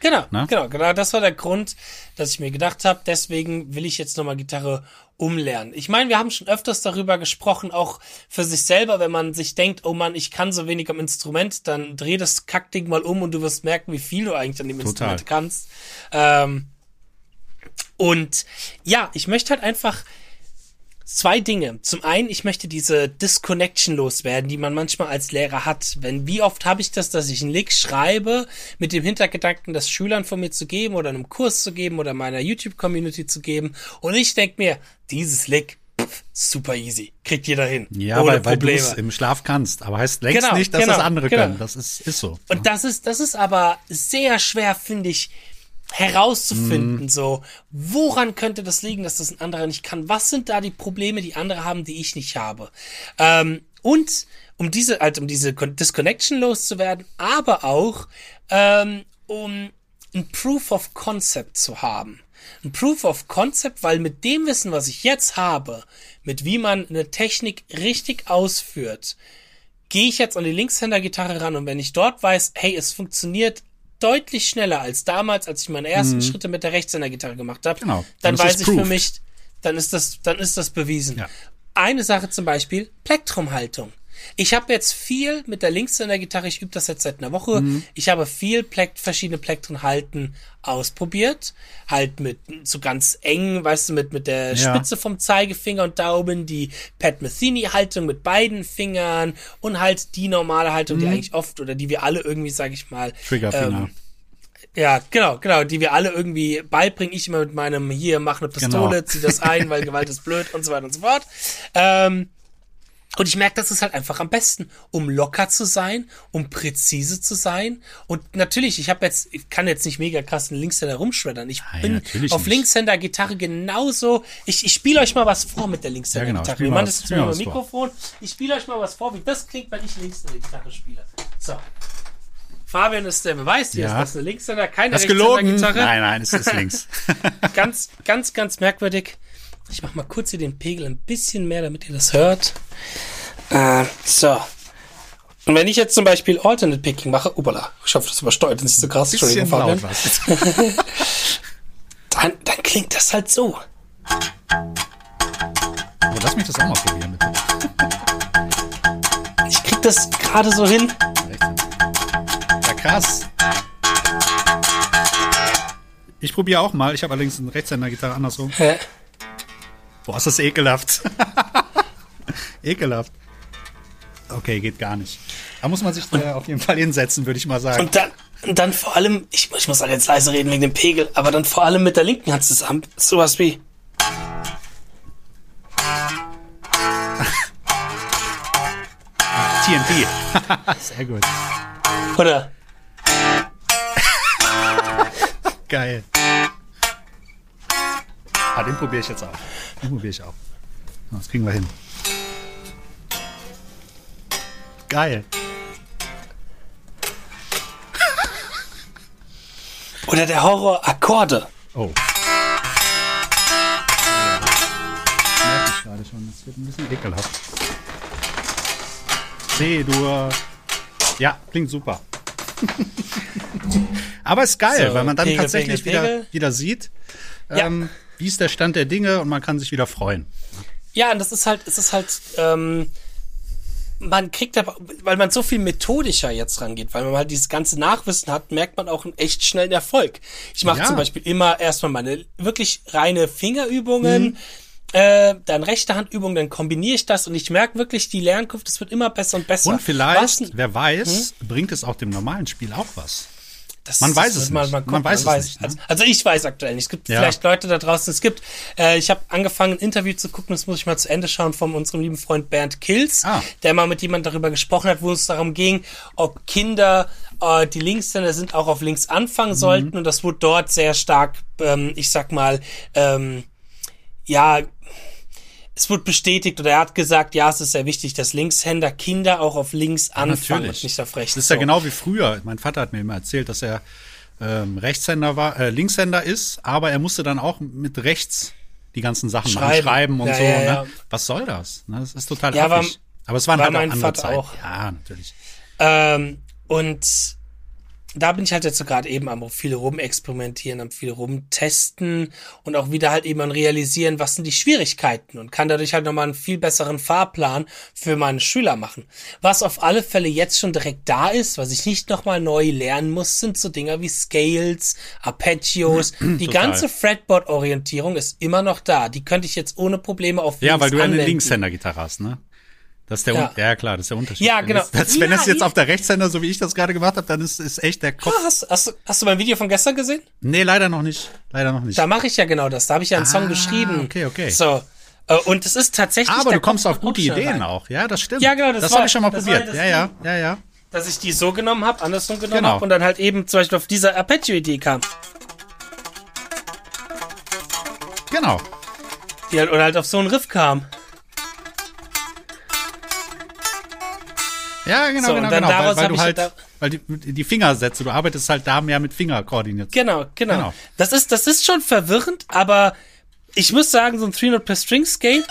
Genau, Ne? genau, genau. Das war der Grund, dass ich mir gedacht habe, deswegen will ich jetzt nochmal Gitarre umlernen. Ich meine, wir haben schon öfters darüber gesprochen, auch für sich selber, wenn man sich denkt, oh Mann, ich kann so wenig am Instrument, dann dreh das Kackding mal um und du wirst merken, wie viel du eigentlich an dem Total. Instrument kannst. Ähm, und ja, ich möchte halt einfach zwei Dinge. Zum einen, ich möchte diese Disconnection loswerden, die man manchmal als Lehrer hat. Wenn, wie oft habe ich das, dass ich einen Lick schreibe, mit dem Hintergedanken, das Schülern von mir zu geben oder einem Kurs zu geben oder meiner YouTube-Community zu geben. Und ich denke mir, dieses Lick, pff, super easy. Kriegt jeder hin. Ja, weil, weil du es im Schlaf kannst. Aber heißt längst Genau, nicht, dass genau, das andere genau. können. Das ist, ist so. Und das ist, das ist aber sehr schwer, finde ich, herauszufinden, Mhm. so, woran könnte das liegen, dass das ein anderer nicht kann? Was sind da die Probleme, die andere haben, die ich nicht habe? Ähm, und um diese, halt, um diese Con- Disconnection loszuwerden, aber auch, ähm, um ein Proof of Concept zu haben. Ein Proof of Concept, weil mit dem Wissen, was ich jetzt habe, mit wie man eine Technik richtig ausführt, gehe ich jetzt an die Linkshänder-Gitarre ran und wenn ich dort weiß, hey, es funktioniert deutlich schneller als damals, als ich meine ersten Schritte mit der Rechtshänder-Gitarre gemacht habe, Mhm. Genau. dann, Dann weiß ich für proved. mich, dann ist das, dann ist das bewiesen. Ja. Eine Sache zum Beispiel, Plektrumhaltung. Ich habe jetzt viel mit der Linkshänder-Gitarre, ich übe das jetzt seit einer Woche, Mhm. ich habe viel Plekt, verschiedene Plektrenhalten ausprobiert, halt mit so ganz eng, weißt du, mit, mit der Ja. Spitze vom Zeigefinger und Daumen, die Pat Metheny-Haltung mit beiden Fingern und halt die normale Haltung, Mhm. die eigentlich oft oder die wir alle irgendwie, sag ich mal, Triggerfinger. ähm, ja, genau, genau, die wir alle irgendwie beibringen. Ich immer mit meinem hier, mach eine Pistole, Genau. zieh das ein, weil Gewalt ist blöd und so weiter und so fort. Ähm, und ich merke, das ist halt einfach am besten, um locker zu sein, um präzise zu sein. Und natürlich, ich habe jetzt, ich kann jetzt nicht mega krass einen Linkshänder rumschreddern. Ich Nein, bin auf. Linkshänder-Gitarre genauso. Ich, ich spiele euch mal was vor mit der Linkshänder-Gitarre. Ja, genau, das jetzt mit dem vor. Mikrofon. Ich spiele euch mal was vor, wie das klingt, wenn ich Linkshänder-Gitarre spiele. So. Fabian ist der Beweis, hier Ja. ist das eine Linkshänder, keine? Rechtshänder-Gitarre Nein, nein, es ist links. ganz, ganz, ganz merkwürdig. Ich mach mal kurz hier den Pegel ein bisschen mehr, damit ihr das hört. Äh, so. Und wenn ich jetzt zum Beispiel Alternate Picking mache, upala, ich hoffe, das übersteuert nicht so krass, Bisschen Entschuldigung, Fabian, dann, dann klingt das halt so. Aber lass mich das auch mal probieren, bitte. Ich krieg das gerade so hin. Ja, krass. Ich probiere auch mal. Ich habe allerdings eine Rechtshänder-Gitarre andersrum. Hä? Boah, ist das ekelhaft. ekelhaft. Okay, geht gar nicht. Da muss man sich äh, auf jeden Fall hinsetzen, würde ich mal sagen. Und dann, und dann vor allem, ich, ich muss halt jetzt leise reden wegen dem Pegel, aber dann vor allem mit der linken Hand zusammen, sowas wie. TNT. Sehr gut. Oder? Geil. Ah, den probiere ich jetzt auch. Den probiere ich auch. Das kriegen wir hin. Geil. Oder der Horror Akkorde. Oh. Merke ich gerade schon. Das wird ein bisschen ekelhaft. C-Dur. Ja, klingt super. Aber ist geil, So, weil man dann Pegel, tatsächlich Pegel, wieder, Pegel. wieder sieht, Ja. ähm, wie ist der Stand der Dinge und man kann sich wieder freuen. Ja, und das ist halt, es ist halt, ähm, man kriegt aber, weil man so viel methodischer jetzt rangeht, weil man halt dieses ganze Nachwissen hat, merkt man auch einen echt schnellen Erfolg. Ich mache Ja. zum Beispiel immer erstmal meine wirklich reine Fingerübungen, Mhm. äh, dann rechte Handübungen, dann kombiniere ich das und ich merke wirklich, die Lernkurve, das wird immer besser und besser. Und vielleicht, Was, wer weiß, bringt es auch dem normalen Spiel auch was. Das, Man weiß das es wird nicht. guckt, Man weiß es nicht, ne? Also, also ich weiß aktuell nicht. Es gibt Ja. vielleicht Leute da draußen. Es gibt, äh, ich habe angefangen, ein Interview zu gucken, das muss ich mal zu Ende schauen, von unserem lieben Freund Bernd Kills, Ah. der mal mit jemand darüber gesprochen hat, wo es darum ging, ob Kinder, äh, die Linkshänder sind, auch auf links anfangen Mhm. sollten. Und das wurde dort sehr stark, ähm, ich sag mal, ähm, ja, es wurde bestätigt oder er hat gesagt, ja, es ist sehr wichtig, dass Linkshänder Kinder auch auf links anfangen und nicht auf rechts. Das ist ja So. genau wie früher. Mein Vater hat mir immer erzählt, dass er ähm, Rechtshänder war, äh, Linkshänder ist, aber er musste dann auch mit rechts die ganzen Sachen machen, Schreiben. schreiben und Ja, so. ja, ne? ja. Was soll das? Ne? Das ist total Ja, war- affig. aber es waren war halt auch mein andere Vater Zeiten. auch. Ja, natürlich. Ähm, und da bin ich halt jetzt so gerade eben am viel rumexperimentieren, am viel rumtesten und auch wieder halt eben an realisieren, was sind die Schwierigkeiten und kann dadurch halt nochmal einen viel besseren Fahrplan für meine Schüler machen. Was auf alle Fälle jetzt schon direkt da ist, was ich nicht nochmal neu lernen muss, sind so Dinger wie Scales, Arpeggios. Die Total. ganze Fretboard-Orientierung ist immer noch da. Die könnte ich jetzt ohne Probleme auf Ja, weil du ja eine. Linkshänder-Gitarre hast, ne? Das ist der Ja. ja. klar, das ist der Unterschied. Ja, Wenn genau. Das, das, wenn Ja, das jetzt auf der Rechtshänder, so wie ich das gerade gemacht habe, dann ist, ist echt der Kopf. Ah, hast, hast, du- hast du mein Video von gestern gesehen? Nee, leider noch nicht. Leider noch nicht. Da mache ich ja genau das. Da habe ich ja einen Song Ah, geschrieben. okay, okay. So. äh, Und es ist tatsächlich. Aber du kommst kommt auf gute Ideen rein. auch. Ja, das stimmt. Ja, genau, das Das habe ich schon mal probiert. ja ja, ja, ja. Dass ich die so genommen habe, andersrum genommen Genau. habe und dann halt eben zum Beispiel auf diese Arpeggio-Idee kam. Genau. Die halt, oder halt auf so einen Riff kam. Ja, genau, So, genau, dann genau. Weil, daraus weil du halt, da- weil die, die Fingersätze, du arbeitest halt da mehr mit Fingerkoordination. Genau, genau, Genau. Das ist, das ist schon verwirrend, aber ich muss sagen, so ein 300 per String Scale,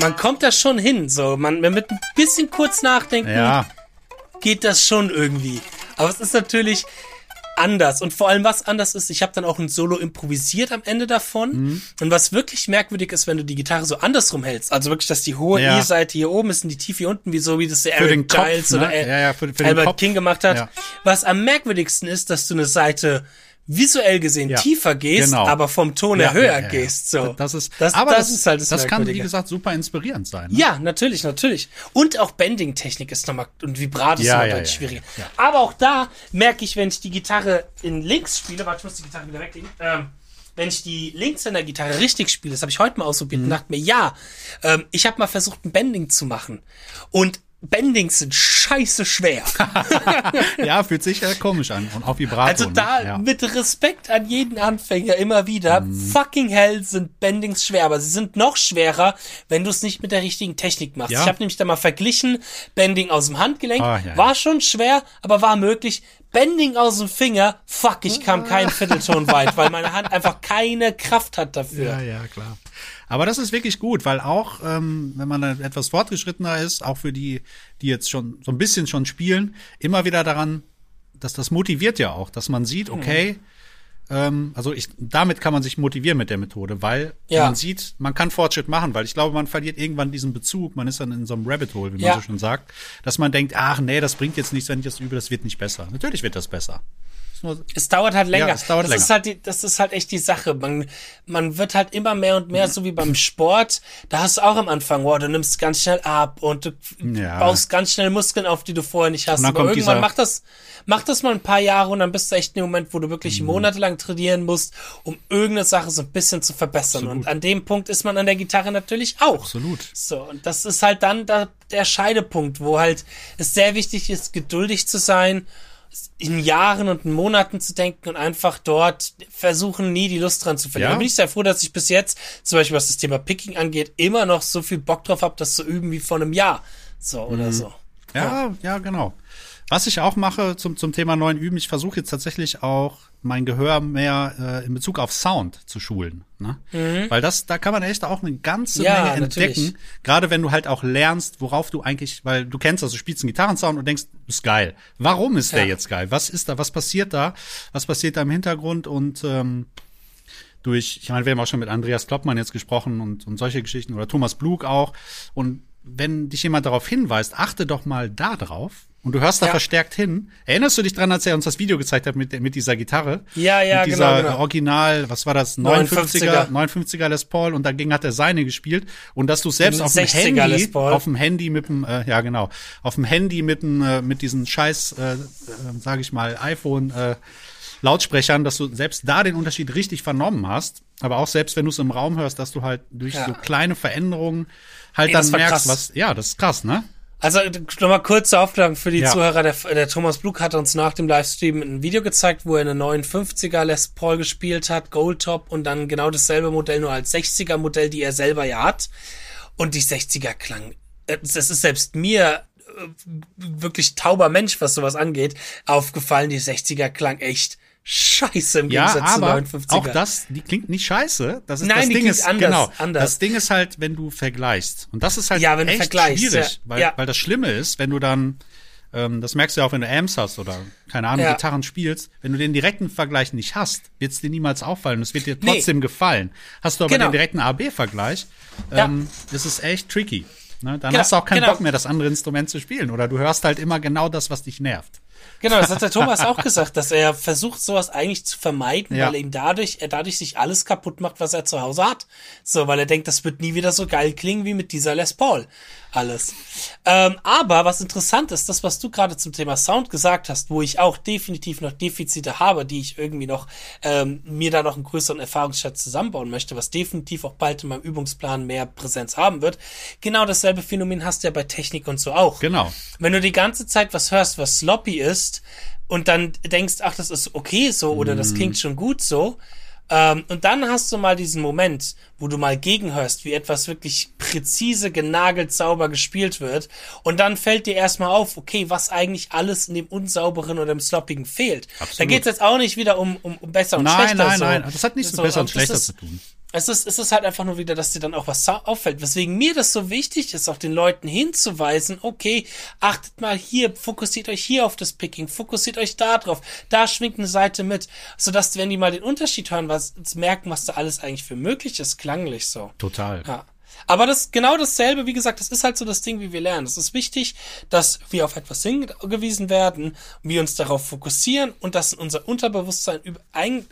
man kommt da schon hin, so, man, mit ein bisschen kurz nachdenken, Ja, geht das schon irgendwie. Aber es ist natürlich anders. Und vor allem, was anders ist, ich habe dann auch ein Solo improvisiert am Ende davon. Mhm. Und was wirklich merkwürdig ist, wenn du die Gitarre so andersrum hältst, also wirklich, dass die hohe Ja. E-Seite hier oben ist und die tiefe hier unten, wie so wie das der Eric Kopf, Giles ne? oder Ja, ja, für- für Albert. King gemacht hat. Was am merkwürdigsten ist, dass du eine Seite visuell gesehen Ja, tiefer gehst, genau. aber vom Ton her Ja, höher ja, gehst. So. Das ist, das, aber das, das, ist halt das, das kann, wie gesagt, super inspirierend sein. Ne? Ja, natürlich, natürlich. Und auch Bending-Technik ist nochmal, und Vibrato ist nochmal deutlich schwieriger. Aber auch da merke ich, wenn ich die Gitarre in links spiele, warte, ich muss die Gitarre wieder weglegen, ähm, wenn ich die Linkshänder-Gitarre richtig spiele, das habe ich heute mal ausprobiert Mhm. und dachte mir, ja, ähm, ich habe mal versucht, ein Bending zu machen. Und Bendings sind scheiße schwer. Ja, fühlt sich ja komisch an. Und auch Vibrato. Also da ne? ja. mit Respekt an jeden Anfänger immer wieder. Mhm. Fucking hell sind Bendings schwer, aber sie sind noch schwerer, wenn du es nicht mit der richtigen Technik machst. Ja. Ich habe nämlich da mal verglichen, Bending aus dem Handgelenk Ah, ja. war schon schwer, aber war möglich. Bending aus dem Finger, fuck, ich kam keinen Viertelton weit, weil meine Hand einfach keine Kraft hat dafür. Ja, ja, klar. Aber das ist wirklich gut, weil auch, ähm, wenn man dann etwas fortgeschrittener ist, auch für die, die jetzt schon so ein bisschen schon spielen, immer wieder daran, dass das motiviert ja auch, dass man sieht, Mhm. okay, ähm, also ich, damit kann man sich motivieren mit der Methode, weil Ja. man sieht, man kann Fortschritt machen, weil ich glaube, man verliert irgendwann diesen Bezug, man ist dann in so einem Rabbit Hole, wie man Ja. so schon sagt, dass man denkt, ach nee, das bringt jetzt nichts, wenn ich das übe, das wird nicht besser. Natürlich wird das besser. Nur- Es dauert halt länger. Ja, es dauert das länger. ist halt die, das ist halt echt die Sache. Man, man wird halt immer mehr und mehr so wie beim Sport. Da hast du auch am Anfang, wow, du nimmst ganz schnell ab und du Ja. baust ganz schnell Muskeln auf, die du vorher nicht hast. Aber irgendwann macht das, macht das mal ein paar Jahre und dann bist du echt in dem Moment, wo du wirklich Mhm. monatelang trainieren musst, um irgendeine Sache so ein bisschen zu verbessern. Absolut. Und an dem Punkt ist man an der Gitarre natürlich auch. Absolut. So, und das ist halt dann da, der Scheidepunkt, wo halt es sehr wichtig ist, geduldig zu sein, in Jahren und Monaten zu denken und einfach dort versuchen, nie die Lust dran zu verlieren. Ja. Da bin ich sehr froh, dass ich bis jetzt, zum Beispiel was das Thema Picking angeht, immer noch so viel Bock drauf habe, das zu üben wie vor einem Jahr. So Mhm. oder so. Ja, ja, genau. Was ich auch mache zum, zum Thema neuen Üben, ich versuche jetzt tatsächlich auch mein Gehör mehr äh, in Bezug auf Sound zu schulen. Ne? Weil das, da kann man echt auch eine ganze Mhm. Ja, Menge entdecken. natürlich. Gerade wenn du halt auch lernst, worauf du eigentlich, weil du kennst das, du spielst einen Gitarrensound und denkst, ist geil. Warum ist der Ja. jetzt geil? Was ist da, was passiert da? Was passiert da im Hintergrund? Und ähm, durch, ich meine, wir haben auch schon mit Andreas Kloppmann jetzt gesprochen und, und solche Geschichten oder Thomas Blug auch. Und wenn dich jemand darauf hinweist, achte doch mal da drauf und du hörst da Ja. verstärkt hin. Erinnerst du dich dran, als er uns das Video gezeigt hat mit, mit dieser Gitarre? Ja, ja, mit dieser genau, genau. Original, was war das? 59er. 59er, 59er Les Paul und dagegen hat er seine gespielt und dass du selbst auf dem 60er Handy, auf dem Handy mit dem, äh, ja genau, auf dem Handy mit dem, äh, mit diesen scheiß, äh, äh, sage ich mal, iPhone, äh, Lautsprechern, dass du selbst da den Unterschied richtig vernommen hast, aber auch selbst wenn du es im Raum hörst, dass du halt durch Ja. so kleine Veränderungen halt Ey, dann merkst, krass. was, ja, das ist krass, ne? Also nochmal kurze Aufklärung für die Ja. Zuhörer. Der, der Thomas Blug hat uns nach dem Livestream ein Video gezeigt, wo er eine 59er Les Paul gespielt hat, Goldtop und dann genau dasselbe Modell nur als 60er Modell, die er selber ja hat. Und die 60er klang, äh, das ist selbst mir äh, wirklich tauber Mensch, was sowas angeht, aufgefallen. Die 60er klang echt scheiße im Ja, Gegensatz aber zu 59er. auch das, die klingt nicht scheiße. Das ist Nein, das die Ding klingt ist anders, genau. anders. Das Ding ist halt, wenn du vergleichst. Und das ist halt Ja, wenn du echt schwierig, ja. weil Ja. weil das Schlimme ist, wenn du dann ähm, das merkst du ja auch, wenn du Amps hast oder, keine Ahnung. Gitarren spielst. Wenn du den direkten Vergleich nicht hast, wird es dir niemals auffallen. Es wird dir trotzdem gefallen. Hast du aber Genau. den direkten AB-Vergleich, ähm, das ist echt tricky. Ne? Dann Genau, hast du auch keinen genau. Bock mehr, das andere Instrument zu spielen. Oder du hörst halt immer genau das, was dich nervt. Genau, das hat der Thomas auch gesagt, dass er versucht, sowas eigentlich zu vermeiden, Ja. weil er ihm dadurch, er dadurch sich alles kaputt macht, was er zu Hause hat. So, weil er denkt, das wird nie wieder so geil klingen wie mit dieser Les Paul. Alles. Ähm, aber was interessant ist, das, was du gerade zum Thema Sound gesagt hast, wo ich auch definitiv noch Defizite habe, die ich irgendwie noch ähm, mir da noch einen größeren Erfahrungsschatz zusammenbauen möchte, was definitiv auch bald in meinem Übungsplan mehr Präsenz haben wird. Genau dasselbe Phänomen hast du ja bei Technik und so auch. Genau. Wenn du die ganze Zeit was hörst, was sloppy ist, und dann denkst, ach, das ist okay so oder das klingt schon gut so, ähm, und dann hast du mal diesen Moment, wo du mal gegenhörst, wie etwas wirklich präzise, genagelt, sauber gespielt wird. Und dann fällt dir erstmal auf, okay, was eigentlich alles in dem Unsauberen oder im Sloppigen fehlt. Da Absolut. geht's jetzt auch nicht wieder um, um, um besser und Nein, schlechter. nein, so. nein. Das hat nichts mit besser und schlechter zu tun. Es ist, es ist halt einfach nur wieder, dass dir dann auch was auffällt. Weswegen mir das so wichtig ist, auch den Leuten hinzuweisen, okay, achtet mal hier, fokussiert euch hier auf das Picking, fokussiert euch da drauf, da schwingt eine Seite mit, sodass, wenn die mal den Unterschied hören, was, merken, was da alles eigentlich für möglich ist, klanglich so. Total. Ja. Aber das genau dasselbe, wie gesagt, das ist halt so das Ding, wie wir lernen. Es ist wichtig, dass wir auf etwas hingewiesen werden, wir uns darauf fokussieren und dass unser Unterbewusstsein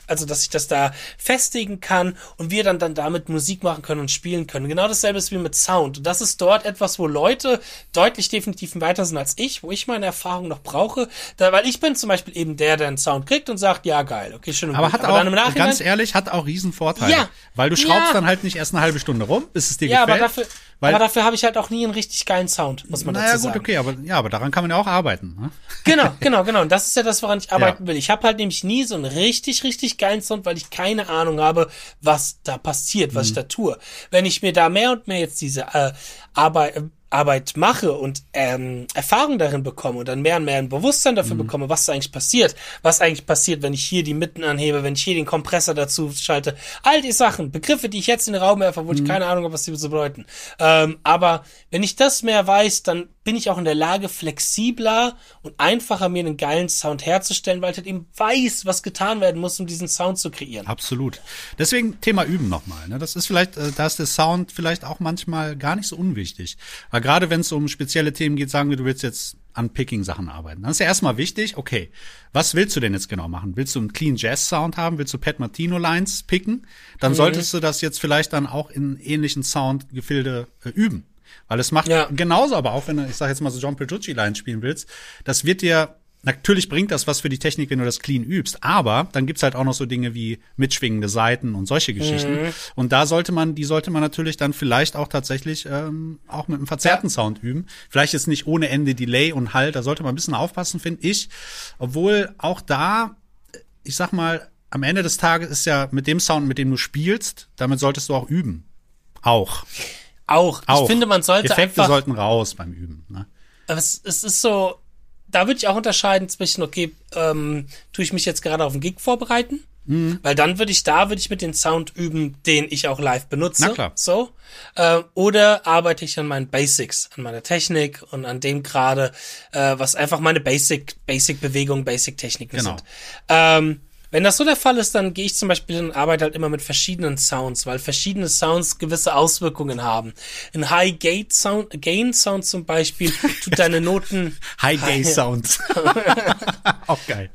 also dass sich das da festigen kann und wir dann dann damit Musik machen können und spielen können. Genau dasselbe ist wie mit Sound. Und das ist dort etwas, wo Leute deutlich definitiv weiter sind als ich, wo ich meine Erfahrung noch brauche. Da, weil ich bin zum Beispiel eben der, der einen Sound kriegt und sagt, ja geil, okay, schön Aber gut. hat auch, dann im Nachhinein, ganz ehrlich, hat auch Riesenvorteile. Ja. Weil du schraubst Ja. dann halt nicht erst eine halbe Stunde rum, bis es dir ja, aber gefällt. dafür, weil, aber dafür habe ich halt auch nie einen richtig geilen Sound, muss man naja, dazu gut, sagen. okay, aber, ja, aber daran kann man ja auch arbeiten. Ne? Genau, genau, genau. Und das ist ja das, woran ich arbeiten Ja. will. Ich habe halt nämlich nie so einen richtig, richtig geilen Sound, weil ich keine Ahnung habe, was da passiert, was ich da tue. Wenn ich mir da mehr und mehr jetzt diese äh, Arbeit, äh, Arbeit mache und ähm, Erfahrung darin bekomme und dann mehr und mehr ein Bewusstsein dafür bekomme, was da eigentlich passiert, was eigentlich passiert, wenn ich hier die Mitten anhebe, wenn ich hier den Kompressor dazu schalte, all die Sachen, Begriffe, die ich jetzt in den Raum werfe, wo ich keine Ahnung habe, was die so bedeuten. Ähm, aber wenn ich das mehr weiß, dann bin ich auch in der Lage, flexibler und einfacher mir einen geilen Sound herzustellen, weil ich halt eben weiß, was getan werden muss, um diesen Sound zu kreieren. Absolut. Deswegen Thema Üben nochmal. Ne? Das ist vielleicht, äh, da ist der Sound vielleicht auch manchmal gar nicht so unwichtig. Weil gerade wenn es um spezielle Themen geht, sagen wir, du willst jetzt an Picking-Sachen arbeiten. Dann ist ja erstmal wichtig, okay, was willst du denn jetzt genau machen? Willst du einen Clean Jazz-Sound haben? Willst du Pat Martino-Lines picken? Dann Mhm. solltest du das jetzt vielleicht dann auch in ähnlichen Soundgefilde äh, üben. Weil es macht Ja. genauso aber auch, wenn du, ich sag jetzt mal so John Petrucci-Lines spielen willst, das wird dir Natürlich bringt das was für die Technik, wenn du das clean übst, aber dann gibt's halt auch noch so Dinge wie mitschwingende Seiten und solche Geschichten. Und da sollte man, die sollte man natürlich dann vielleicht auch tatsächlich ähm, auch mit einem verzerrten Sound üben. Vielleicht jetzt nicht ohne Ende Delay und Halt, da sollte man ein bisschen aufpassen, finde ich. Obwohl auch da, ich sag mal, am Ende des Tages ist ja mit dem Sound, mit dem du spielst, damit solltest du auch üben. Auch. Auch. Auch. Ich finde, man sollte Effekte einfach sollten raus beim Üben. Ne? Aber es, es ist so, da würde ich auch unterscheiden zwischen, okay, ähm, tue ich mich jetzt gerade auf den Gig vorbereiten? Mhm. Weil dann würde ich da, würde ich mit den Sound üben, den ich auch live benutze. Na klar. So. Äh, oder arbeite ich an meinen Basics, an meiner Technik und an dem gerade, äh, was einfach meine Basic, Basic-Bewegungen, Basic-Techniken Genau. sind. Ähm, wenn das so der Fall ist, dann gehe ich zum Beispiel und arbeite halt immer mit verschiedenen Sounds, weil verschiedene Sounds gewisse Auswirkungen haben. Ein High Gate Sound, Gain Sound zum Beispiel tut deine Noten High Gay Sounds. auch geil.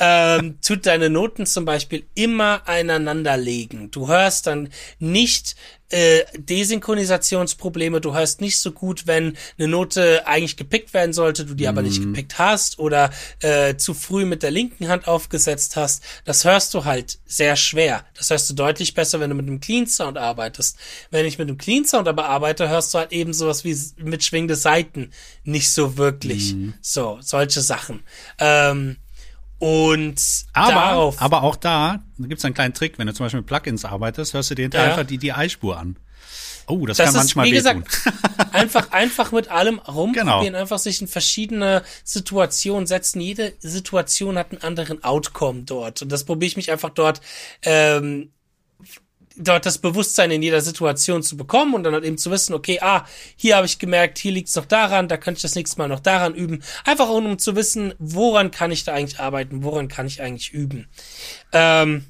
ähm, tut deine Noten zum Beispiel immer aneinander legen. Du hörst dann nicht äh, Desynchronisationsprobleme, du hörst nicht so gut, wenn eine Note eigentlich gepickt werden sollte, du die aber nicht gepickt hast oder äh, zu früh mit der linken Hand aufgesetzt hast. Das hörst du halt sehr schwer. Das hörst du deutlich besser, wenn du mit einem Clean Sound arbeitest. Wenn ich mit einem Clean Sound aber arbeite, hörst du halt eben sowas wie mit schwingende Seiten nicht so wirklich. So, solche Sachen. Ähm, und Aber, darauf. aber auch da, gibt's einen kleinen Trick, wenn du zum Beispiel mit Plugins arbeitest, hörst du dir hinterher Ja. einfach die DI-Spur an. Oh, das, das kann ist, manchmal wie wehtun. gesagt, einfach, einfach mit allem rumprobieren, Genau. einfach sich in verschiedene Situationen setzen. Jede Situation hat einen anderen Outcome dort. Und das probiere ich mich einfach dort, ähm, dort das Bewusstsein in jeder Situation zu bekommen und dann halt eben zu wissen, okay, ah, hier habe ich gemerkt, hier liegt es noch daran, da könnte ich das nächste Mal noch daran üben. Einfach um zu wissen, woran kann ich da eigentlich arbeiten, woran kann ich eigentlich üben. Ähm,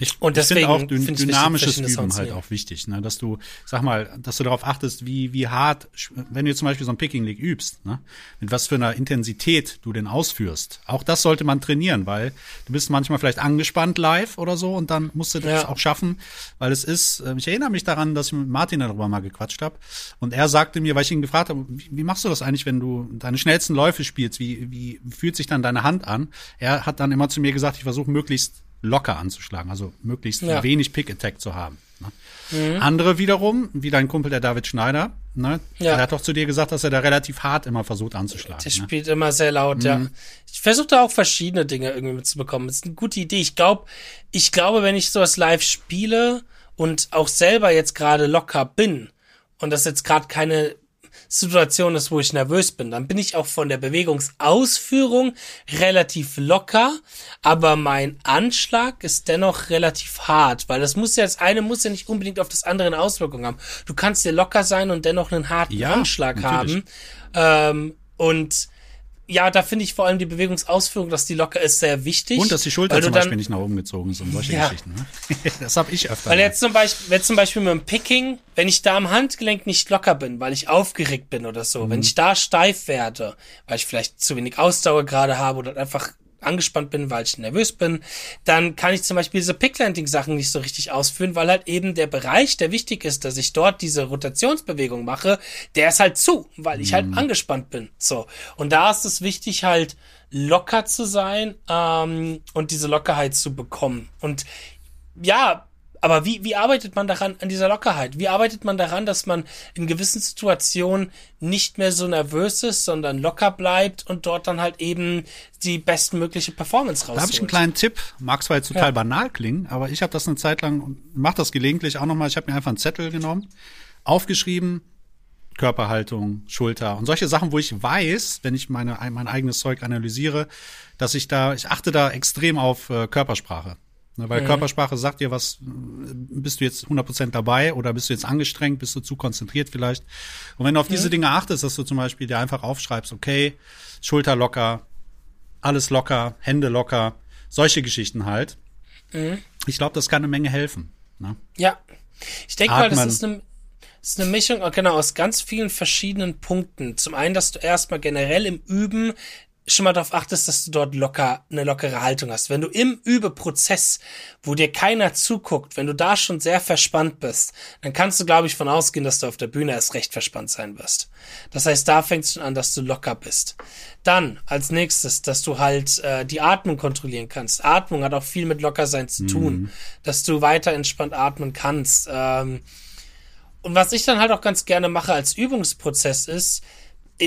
ich, und deswegen ich finde auch dün dynamisches wichtig, Üben halt auch wichtig, ne? dass du, sag mal, dass du darauf achtest, wie, wie hart, wenn du zum Beispiel so ein Picking League übst, ne? mit was für einer Intensität du den ausführst. Auch das sollte man trainieren, weil du bist manchmal vielleicht angespannt live oder so und dann musst du das ja. auch schaffen, weil es ist, äh, ich erinnere mich daran, dass ich mit Martin darüber mal gequatscht habe und er sagte mir, weil ich ihn gefragt habe, wie, wie machst du das eigentlich, wenn du deine schnellsten Läufe spielst, wie, wie fühlt sich dann deine Hand an? Er hat dann immer zu mir gesagt, ich versuche möglichst locker anzuschlagen, also möglichst ja. wenig Pick-Attack zu haben. Ne? Mhm. Andere wiederum, wie dein Kumpel der David Schneider, ne? Ja. Der hat doch zu dir gesagt, dass er da relativ hart immer versucht anzuschlagen. Der ne? spielt immer sehr laut, mhm. ja. Ich versuche da auch verschiedene Dinge irgendwie mitzubekommen. Das ist eine gute Idee. Ich glaube, ich glaube, wenn ich sowas live spiele und auch selber jetzt gerade locker bin und das jetzt gerade keine Situation ist, wo ich nervös bin. Dann bin ich auch von der Bewegungsausführung relativ locker, aber mein Anschlag ist dennoch relativ hart, weil das muss ja, das eine muss ja nicht unbedingt auf das andere eine Auswirkung haben. Du kannst ja locker sein und dennoch einen harten ja, Anschlag natürlich. haben. Ähm, und ja, da finde ich vor allem die Bewegungsausführung, dass die locker ist, sehr wichtig. Und dass die Schulter zum Beispiel nicht nach oben gezogen ist und solche ja. Geschichten. Ne? das habe ich öfter. Weil jetzt zum Beispiel, wenn zum Beispiel mit dem Picking, wenn ich da am Handgelenk nicht locker bin, weil ich aufgeregt bin oder so, mhm. wenn ich da steif werde, weil ich vielleicht zu wenig Ausdauer gerade habe oder einfach angespannt bin, weil ich nervös bin, dann kann ich zum Beispiel diese Picklanding-Sachen nicht so richtig ausführen, weil halt eben der Bereich, der wichtig ist, dass ich dort diese Rotationsbewegung mache, der ist halt zu, weil ich halt mhm. angespannt bin. So. Und da ist es wichtig, halt locker zu sein ähm, und diese Lockerheit zu bekommen. Und ja, aber wie, wie arbeitet man daran, an dieser Lockerheit? Wie arbeitet man daran, dass man in gewissen Situationen nicht mehr so nervös ist, sondern locker bleibt und dort dann halt eben die bestmögliche Performance rausholt? Da habe ich einen kleinen Tipp. Mag zwar jetzt total ja. banal klingen, aber ich habe das eine Zeit lang und mache das gelegentlich auch nochmal. Ich habe mir einfach einen Zettel genommen, aufgeschrieben, Körperhaltung, Schulter und solche Sachen, wo ich weiß, wenn ich meine, mein eigenes Zeug analysiere, dass ich da, ich achte da extrem auf äh, Körpersprache. Ne, weil mhm. Körpersprache sagt dir was, bist du jetzt 100% dabei oder bist du jetzt angestrengt, bist du zu konzentriert vielleicht. Und wenn du auf mhm. diese Dinge achtest, dass du zum Beispiel dir einfach aufschreibst, okay, Schulter locker, alles locker, Hände locker, solche Geschichten halt. Mhm. Ich glaube, das kann eine Menge helfen. Ne? Ja. Ich denke mal, das ist eine, ist eine Mischung, genau, aus ganz vielen verschiedenen Punkten. Zum einen, dass du erstmal generell im Üben schon mal darauf achtest, dass du dort locker eine lockere Haltung hast. Wenn du im Übeprozess, wo dir keiner zuguckt, wenn du da schon sehr verspannt bist, dann kannst du, glaube ich, von ausgehen, dass du auf der Bühne erst recht verspannt sein wirst. Das heißt, da fängt es schon an, dass du locker bist. Dann als nächstes, dass du halt äh, die Atmung kontrollieren kannst. Atmung hat auch viel mit Lockersein zu tun, mhm. dass du weiter entspannt atmen kannst. Ähm, und was ich dann halt auch ganz gerne mache als Übungsprozess ist,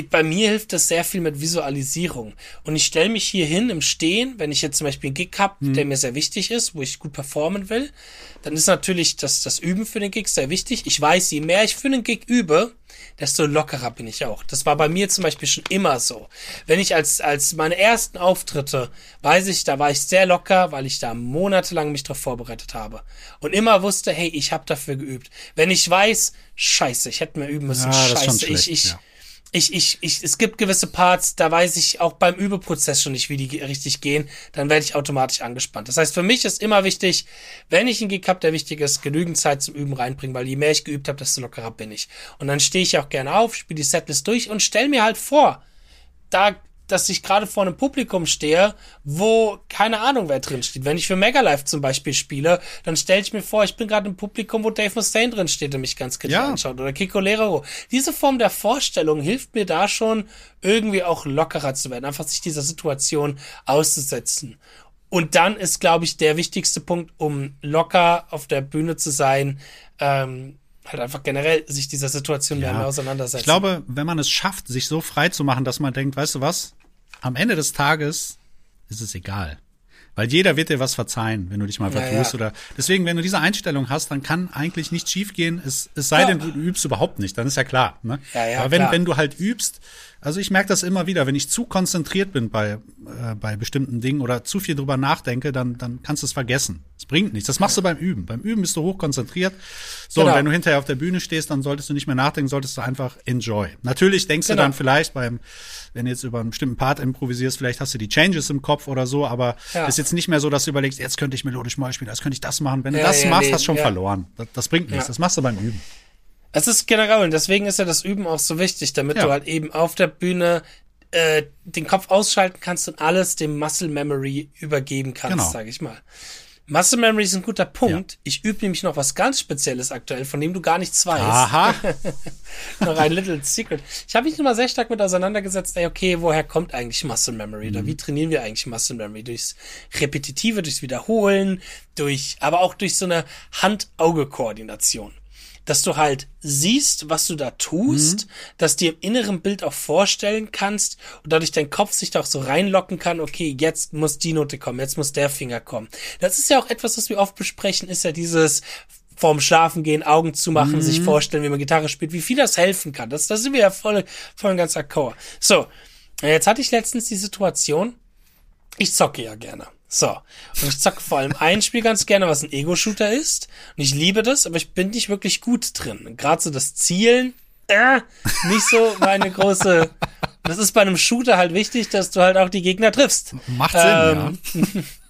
bei mir hilft das sehr viel mit Visualisierung. Und ich stelle mich hier hin im Stehen, wenn ich jetzt zum Beispiel einen Gig habe, mhm. der mir sehr wichtig ist, wo ich gut performen will, dann ist natürlich das, das Üben für den Gig sehr wichtig. Ich weiß, je mehr ich für den Gig übe, desto lockerer bin ich auch. Das war bei mir zum Beispiel schon immer so. Wenn ich als, als meine ersten Auftritte, weiß ich, da war ich sehr locker, weil ich da monatelang mich darauf vorbereitet habe. Und immer wusste, hey, ich habe dafür geübt. Wenn ich weiß, scheiße, ich hätte mehr üben müssen, ja, scheiße, ich, ich, ja ich, ich, ich, es gibt gewisse Parts, da weiß ich auch beim Übeprozess schon nicht, wie die richtig gehen, dann werde ich automatisch angespannt. Das heißt, für mich ist immer wichtig, wenn ich einen Gig habe, der wichtig ist, genügend Zeit zum Üben reinbringen, weil je mehr ich geübt habe, desto lockerer bin ich. Und dann stehe ich auch gerne auf, spiele die Setlist durch und stell mir halt vor, da dass ich gerade vor einem Publikum stehe, wo keine Ahnung, wer drin steht. Wenn ich für Megalife zum Beispiel spiele, dann stelle ich mir vor, ich bin gerade im Publikum, wo Dave Mustaine drin steht und mich ganz kritisch ja. anschaut oder Kiko Lerero. Diese Form der Vorstellung hilft mir da schon, irgendwie auch lockerer zu werden, einfach sich dieser Situation auszusetzen. Und dann ist, glaube ich, der wichtigste Punkt, um locker auf der Bühne zu sein, ähm, halt einfach generell sich dieser Situation ja. mehr auseinandersetzen. Ich glaube, wenn man es schafft, sich so frei zu machen, dass man denkt, weißt du was, am Ende des Tages ist es egal. Weil jeder wird dir was verzeihen, wenn du dich mal vertust. Ja, ja. Oder deswegen, wenn du diese Einstellung hast, dann kann eigentlich nichts schiefgehen. Es, es sei ja. denn, du übst überhaupt nicht, dann ist ja klar. Ne? Ja, ja, Aber wenn, klar. wenn du halt übst, also ich merke das immer wieder, wenn ich zu konzentriert bin bei, äh, bei bestimmten Dingen oder zu viel drüber nachdenke, dann, dann kannst du es vergessen. Es bringt nichts. Das machst du beim Üben. Beim Üben bist du hochkonzentriert. So, genau. und wenn du hinterher auf der Bühne stehst, dann solltest du nicht mehr nachdenken, solltest du einfach enjoy. Natürlich denkst genau. du dann vielleicht beim, wenn du jetzt über einen bestimmten Part improvisierst, vielleicht hast du die Changes im Kopf oder so, aber ja. ist jetzt nicht mehr so, dass du überlegst, jetzt könnte ich melodisch mal spielen, jetzt könnte ich das machen. Wenn ja, du das ja, machst, nee, hast du schon verloren. Das, das bringt nichts. Das machst du beim Üben. Es ist generell, und deswegen ist ja das Üben auch so wichtig, damit du halt eben auf der Bühne äh, den Kopf ausschalten kannst und alles dem Muscle Memory übergeben kannst, genau. sage ich mal. Muscle Memory ist ein guter Punkt. Ja. Ich übe nämlich noch was ganz Spezielles aktuell, von dem du gar nichts weißt. Aha. noch ein little secret. Ich habe mich immer sehr stark mit auseinandergesetzt, ey, okay, woher kommt eigentlich Muscle Memory? Oder mhm. wie trainieren wir eigentlich Muscle Memory? Durchs Repetitive, durchs Wiederholen, durch, aber auch durch so eine Hand-Auge-Koordination dass du halt siehst, was du da tust, mhm. dass dir im inneren Bild auch vorstellen kannst und dadurch dein Kopf sich da auch so reinlocken kann, okay, jetzt muss die Note kommen, jetzt muss der Finger kommen. Das ist ja auch etwas, was wir oft besprechen, ist ja dieses vorm Schlafen gehen, Augen zu machen, mhm. sich vorstellen, wie man Gitarre spielt, wie viel das helfen kann. Das, das sind wir ja voll, voll ein ganzer Akkord. So. Jetzt hatte ich letztens die Situation, ich zocke ja gerne. So. Und ich zocke vor allem ein Spiel ganz gerne, was ein Ego-Shooter ist. Und ich liebe das, aber ich bin nicht wirklich gut drin. Gerade so das Zielen, äh, nicht so meine große. Das ist bei einem Shooter halt wichtig, dass du halt auch die Gegner triffst. Macht Sinn, ähm, ja.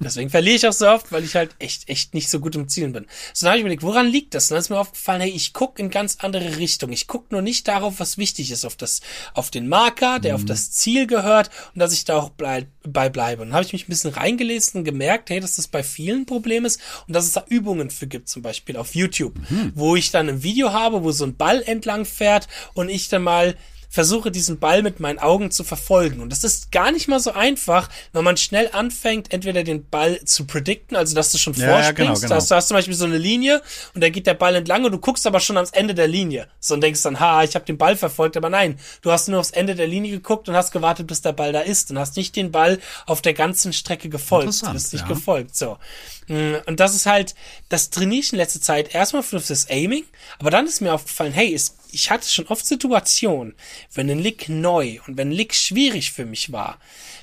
Deswegen verliere ich auch so oft, weil ich halt echt, echt nicht so gut im Zielen bin. So dann habe ich überlegt, woran liegt das? Und dann ist mir aufgefallen, hey, ich gucke in ganz andere Richtung. Ich gucke nur nicht darauf, was wichtig ist, auf das, auf den Marker, der mhm. auf das Ziel gehört und dass ich da auch bleib, bei bleibe. Und dann habe ich mich ein bisschen reingelesen und gemerkt, hey, dass das bei vielen Problem ist und dass es da Übungen für gibt, zum Beispiel auf YouTube, mhm. wo ich dann ein Video habe, wo so ein Ball entlang fährt und ich dann mal versuche diesen Ball mit meinen Augen zu verfolgen. Und das ist gar nicht mal so einfach, wenn man schnell anfängt, entweder den Ball zu predikten, also dass du schon ja, vorspringst. Ja, genau, genau. Dass du hast zum Beispiel so eine Linie und da geht der Ball entlang und du guckst aber schon ans Ende der Linie. So und denkst dann, ha, ich habe den Ball verfolgt, aber nein, du hast nur aufs Ende der Linie geguckt und hast gewartet, bis der Ball da ist und hast nicht den Ball auf der ganzen Strecke gefolgt. Du bist nicht ja. gefolgt. So. Mm, und das ist halt, das trainiere ich in letzter Zeit erstmal für das Aiming, aber dann ist mir aufgefallen, hey, es ich hatte schon oft Situationen, wenn ein Lick neu und wenn ein Lick schwierig für mich war,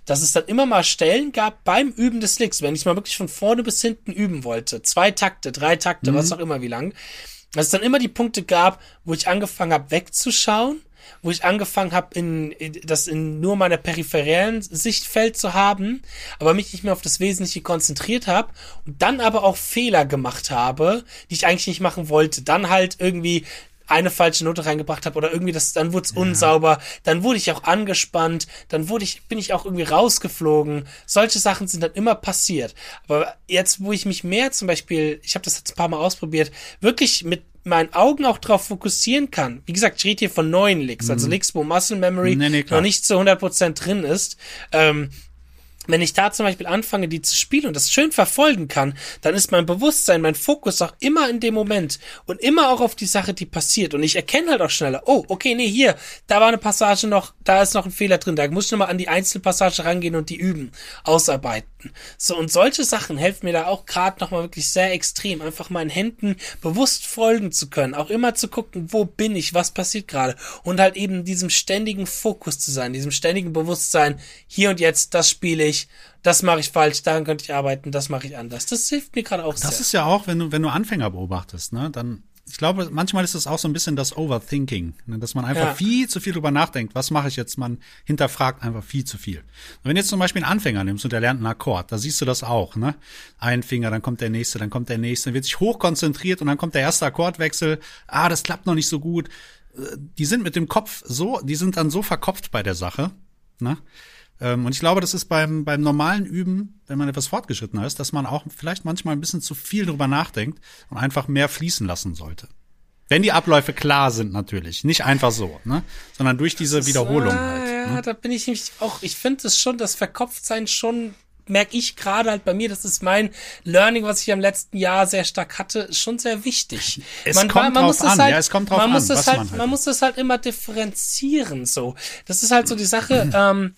dass es dann immer mal Stellen gab beim Üben des Licks, wenn ich mal wirklich von vorne bis hinten üben wollte, zwei Takte, drei Takte, mhm. was auch immer, wie lang, dass es dann immer die Punkte gab, wo ich angefangen habe wegzuschauen wo ich angefangen habe, in, in, das in nur meiner peripheriellen Sichtfeld zu haben, aber mich nicht mehr auf das Wesentliche konzentriert habe und dann aber auch Fehler gemacht habe, die ich eigentlich nicht machen wollte. Dann halt irgendwie eine falsche Note reingebracht habe oder irgendwie das, dann wurde es ja. unsauber, dann wurde ich auch angespannt, dann wurde ich, bin ich auch irgendwie rausgeflogen. Solche Sachen sind dann immer passiert. Aber jetzt, wo ich mich mehr zum Beispiel, ich habe das jetzt ein paar Mal ausprobiert, wirklich mit meinen Augen auch drauf fokussieren kann. Wie gesagt, ich rede hier von neuen Licks, also mhm. Licks, wo Muscle Memory nee, nee, noch nicht zu 100% drin ist. Ähm, wenn ich da zum Beispiel anfange, die zu spielen und das schön verfolgen kann, dann ist mein Bewusstsein, mein Fokus auch immer in dem Moment und immer auch auf die Sache, die passiert. Und ich erkenne halt auch schneller, oh, okay, nee, hier, da war eine Passage noch, da ist noch ein Fehler drin, da muss ich nochmal an die einzelne Passage rangehen und die üben, ausarbeiten. So, und solche Sachen helfen mir da auch gerade nochmal wirklich sehr extrem, einfach meinen Händen bewusst folgen zu können, auch immer zu gucken, wo bin ich, was passiert gerade und halt eben diesem ständigen Fokus zu sein, diesem ständigen Bewusstsein, hier und jetzt, das spiele ich, das mache ich falsch, daran könnte ich arbeiten, das mache ich anders. Das hilft mir gerade auch das sehr. Das ist ja auch, wenn du, wenn du Anfänger beobachtest, ne, dann ich glaube, manchmal ist es auch so ein bisschen das Overthinking, ne, dass man einfach ja. viel zu viel drüber nachdenkt. Was mache ich jetzt? Man hinterfragt einfach viel zu viel. Und wenn du jetzt zum Beispiel einen Anfänger nimmst und der lernt einen Akkord, da siehst du das auch, ne? Ein Finger, dann kommt der nächste, dann kommt der nächste, dann wird sich hochkonzentriert und dann kommt der erste Akkordwechsel. Ah, das klappt noch nicht so gut. Äh, die sind mit dem Kopf so, die sind dann so verkopft bei der Sache, ne? Ähm, und ich glaube, das ist beim, beim normalen Üben, wenn man etwas fortgeschrittener ist, dass man auch vielleicht manchmal ein bisschen zu viel drüber nachdenkt und einfach mehr fließen lassen sollte. Wenn die Abläufe klar sind, natürlich. Nicht einfach so, ne? Sondern durch diese ist, Wiederholung halt. Ja, ne? da bin ich nämlich auch, ich finde es schon, das Verkopftsein schon merke ich gerade halt bei mir, das ist mein Learning, was ich am letzten Jahr sehr stark hatte, schon sehr wichtig. Es man, kommt man, muss an, halt, ja, es kommt drauf man an, muss das halt, man, halt man muss das halt immer differenzieren, so. Das ist halt so die Sache, ähm,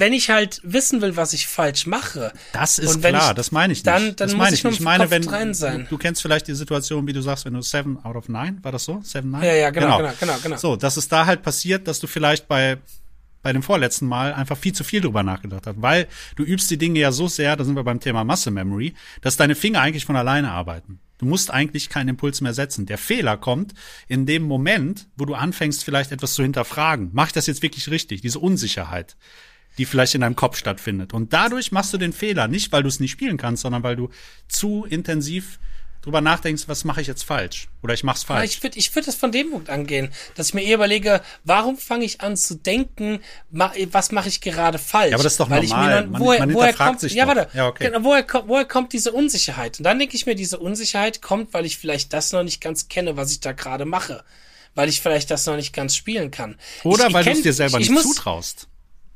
wenn ich halt wissen will, was ich falsch mache. Das ist klar, ich, das meine ich nicht. Dann, dann das muss ich, ich. Ich meine, wenn. Du, du kennst vielleicht die Situation, wie du sagst, wenn du seven out of nine, war das so? Seven, nine? Ja, ja, genau, genau, genau, genau. So, dass es da halt passiert, dass du vielleicht bei bei dem vorletzten Mal einfach viel zu viel drüber nachgedacht hast, weil du übst die Dinge ja so sehr, da sind wir beim Thema Muscle Memory, dass deine Finger eigentlich von alleine arbeiten. Du musst eigentlich keinen Impuls mehr setzen. Der Fehler kommt in dem Moment, wo du anfängst, vielleicht etwas zu hinterfragen. Mach ich das jetzt wirklich richtig? Diese Unsicherheit, die vielleicht in deinem Kopf stattfindet. Und dadurch machst du den Fehler nicht, weil du es nicht spielen kannst, sondern weil du zu intensiv drüber nachdenkst, was mache ich jetzt falsch? Oder ich mach's falsch. Ja, ich würde ich würd das von dem Punkt angehen, dass ich mir eher überlege, warum fange ich an zu denken, was mache ich gerade falsch? Ja, aber das ist doch Weil normal. Dann, woher, man, man woher kommt, sich ja, warte, ja, okay. genau, woher, woher kommt diese Unsicherheit? Und dann denke ich mir, diese Unsicherheit kommt, weil ich vielleicht das noch nicht ganz kenne, was ich da gerade mache. Weil ich vielleicht das noch nicht ganz spielen kann. Oder ich, weil du es dir selber ich, nicht muss, zutraust.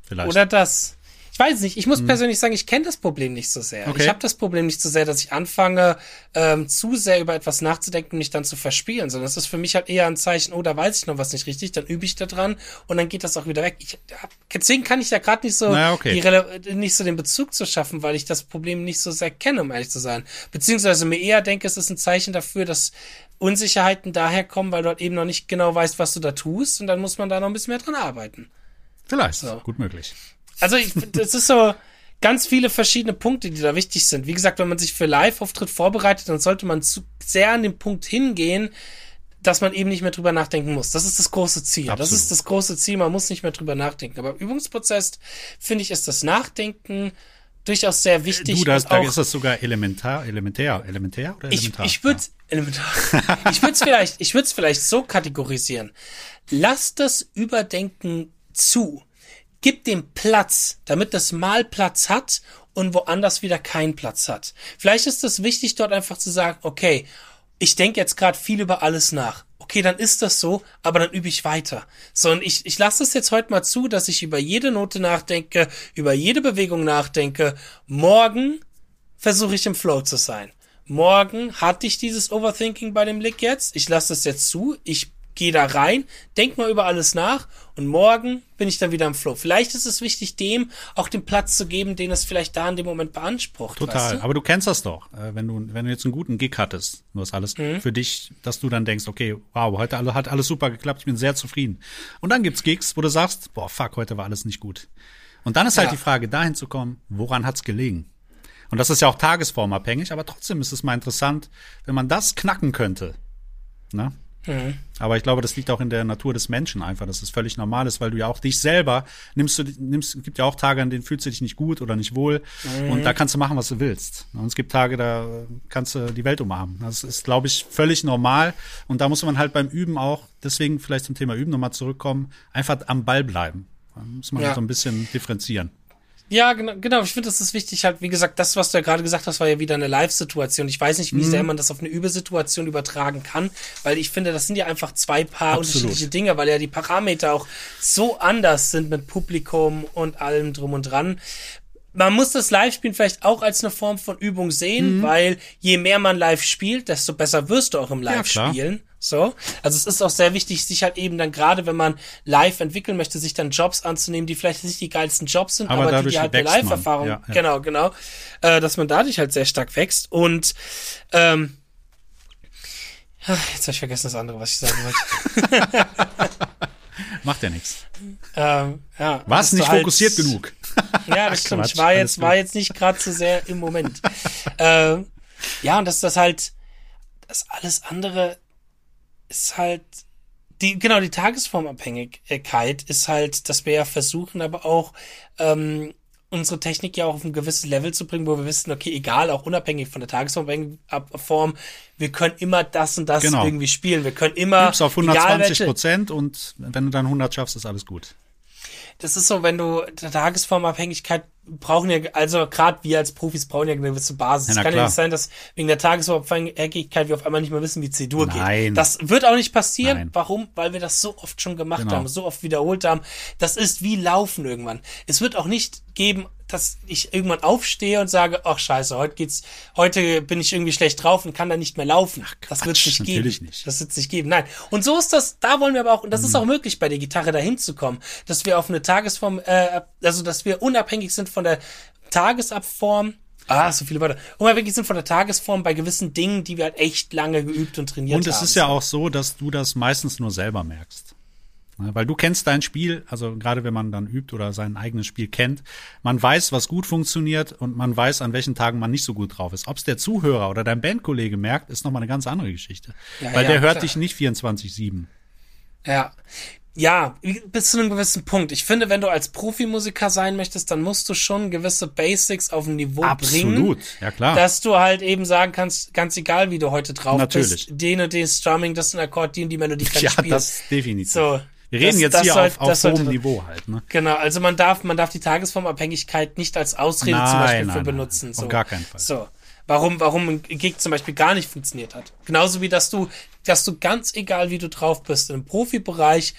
Vielleicht. Oder das. Ich weiß nicht, ich muss hm. persönlich sagen, ich kenne das Problem nicht so sehr. Okay. Ich habe das Problem nicht so sehr, dass ich anfange, ähm, zu sehr über etwas nachzudenken und mich dann zu verspielen, sondern das ist für mich halt eher ein Zeichen, oh, da weiß ich noch was nicht richtig, dann übe ich da dran und dann geht das auch wieder weg. Ich, deswegen kann ich da gerade nicht so naja, okay. die, nicht so den Bezug zu schaffen, weil ich das Problem nicht so sehr kenne, um ehrlich zu sein. Beziehungsweise mir eher denke, es ist ein Zeichen dafür, dass Unsicherheiten daher kommen, weil du halt eben noch nicht genau weißt, was du da tust und dann muss man da noch ein bisschen mehr dran arbeiten. Vielleicht, so. gut möglich. Also ich, das ist so ganz viele verschiedene Punkte, die da wichtig sind. Wie gesagt, wenn man sich für Live-Auftritt vorbereitet, dann sollte man zu sehr an den Punkt hingehen, dass man eben nicht mehr drüber nachdenken muss. Das ist das große Ziel. Absolut. Das ist das große Ziel. Man muss nicht mehr drüber nachdenken. Aber im Übungsprozess finde ich, ist das Nachdenken durchaus sehr wichtig. Du, das, da ist das sogar elementar, elementär, elementär oder elementar? Ich, ich würde ja. ich würde es vielleicht, ich würde es vielleicht so kategorisieren. Lass das Überdenken zu gib dem Platz, damit das mal Platz hat und woanders wieder keinen Platz hat. Vielleicht ist es wichtig, dort einfach zu sagen, okay, ich denke jetzt gerade viel über alles nach. Okay, dann ist das so, aber dann übe ich weiter. So, und ich, ich lasse es jetzt heute mal zu, dass ich über jede Note nachdenke, über jede Bewegung nachdenke. Morgen versuche ich im Flow zu sein. Morgen hatte ich dieses Overthinking bei dem Lick jetzt. Ich lasse es jetzt zu. Ich geh da rein, denk mal über alles nach und morgen bin ich dann wieder im Flow. Vielleicht ist es wichtig, dem auch den Platz zu geben, den es vielleicht da in dem Moment beansprucht. Total. Weißt du? Aber du kennst das doch, äh, wenn du wenn du jetzt einen guten Gig hattest, nur ist alles mhm. für dich, dass du dann denkst, okay, wow, heute hat alles super geklappt, ich bin sehr zufrieden. Und dann gibt's Gigs, wo du sagst, boah, fuck, heute war alles nicht gut. Und dann ist halt ja. die Frage, dahin zu kommen, woran hat's gelegen? Und das ist ja auch tagesformabhängig, aber trotzdem ist es mal interessant, wenn man das knacken könnte. Ne? Mhm. Aber ich glaube, das liegt auch in der Natur des Menschen einfach, dass es völlig normal ist, weil du ja auch dich selber nimmst du nimmst, gibt ja auch Tage, an denen fühlst du dich nicht gut oder nicht wohl mhm. und da kannst du machen, was du willst. Und es gibt Tage, da kannst du die Welt umarmen. Das ist, glaube ich, völlig normal und da muss man halt beim Üben auch, deswegen vielleicht zum Thema Üben nochmal zurückkommen, einfach am Ball bleiben. Da muss man ja. so ein bisschen differenzieren. Ja, genau, genau. Ich finde, das ist wichtig, halt, wie gesagt, das, was du ja gerade gesagt hast, war ja wieder eine Live-Situation. Ich weiß nicht, wie mhm. sehr man das auf eine Übesituation übertragen kann, weil ich finde, das sind ja einfach zwei Paar Absolut. unterschiedliche Dinge, weil ja die Parameter auch so anders sind mit Publikum und allem drum und dran man muss das Live-Spielen vielleicht auch als eine Form von Übung sehen, mhm. weil je mehr man live spielt, desto besser wirst du auch im Live-Spielen. Ja, so. Also es ist auch sehr wichtig, sich halt eben dann gerade, wenn man live entwickeln möchte, sich dann Jobs anzunehmen, die vielleicht nicht die geilsten Jobs sind, aber, aber die, die halt eine Live-Erfahrung, ja, ja. genau, genau, äh, dass man dadurch halt sehr stark wächst und ähm, jetzt habe ich vergessen das andere, was ich sagen wollte. Macht ja nichts. Ähm, ja, Warst nicht halt, fokussiert genug. ja, das stimmt. ich war jetzt, war jetzt nicht gerade zu sehr im Moment. ähm, ja, und dass das halt, das alles andere ist halt, die, genau, die Tagesformabhängigkeit ist halt, dass wir ja versuchen, aber auch, ähm, unsere Technik ja auch auf ein gewisses Level zu bringen, wo wir wissen, okay, egal, auch unabhängig von der Tagesform, wir können immer das und das genau. irgendwie spielen. Wir können immer. Übst auf 120 Prozent und wenn du dann 100 schaffst, ist alles gut. Das ist so, wenn du der Tagesformabhängigkeit brauchen ja, also gerade wir als Profis brauchen ja eine gewisse Basis. Ja, es na kann ja klar. nicht sein, dass wegen der Tagesabhängigkeit wir auf einmal nicht mehr wissen, wie C-Dur geht. Nein. Das wird auch nicht passieren. Nein. Warum? Weil wir das so oft schon gemacht Genau. haben, so oft wiederholt haben. Das ist wie Laufen irgendwann. Es wird auch nicht geben, dass ich irgendwann aufstehe und sage, ach scheiße, heute geht's, heute bin ich irgendwie schlecht drauf und kann dann nicht mehr laufen. das wird es nicht geben. nicht. Das wird es nicht geben. Nein. Und so ist das, da wollen wir aber auch, und das Mhm. ist auch möglich bei der Gitarre dahin zu kommen, dass wir auf eine Tagesform, äh, also dass wir unabhängig sind von der Tagesabform. Ah, so viele Wörter. Unabhängig sind von der Tagesform bei gewissen Dingen, die wir halt echt lange geübt und trainiert Und haben. es ist ja auch so, dass du das meistens nur selber merkst. Weil du kennst dein Spiel, also gerade wenn man dann übt oder sein eigenes Spiel kennt, man weiß, was gut funktioniert und man weiß, an welchen Tagen man nicht so gut drauf ist. Ob es der Zuhörer oder dein Bandkollege merkt, ist nochmal eine ganz andere Geschichte. Ja, Weil ja, der hört klar. dich nicht 24-7. Ja. Ja, bis zu einem gewissen Punkt. Ich finde, wenn du als Profimusiker sein möchtest, dann musst du schon gewisse Basics auf ein Niveau bringen. Absolut, ja klar. Dass du halt eben sagen kannst, ganz egal, wie du heute drauf Natürlich. bist, den und den Strumming, das ist ein Akkord, die und die Melodie kann ja, ich spielen. das definitiv. So, Wir reden das- jetzt das hier soll- auf, auf das sollte- hohem Niveau halt. Ne? Genau, also man darf, man darf die Tagesformabhängigkeit nicht als Ausrede Nein, zum Beispiel nein, für nein, benutzen. auf So. gar keinen Fall. So. Warum, warum ein Gig zum Beispiel gar nicht funktioniert hat. Genauso wie, dass du, dass du ganz egal, wie du drauf bist, im Profibereich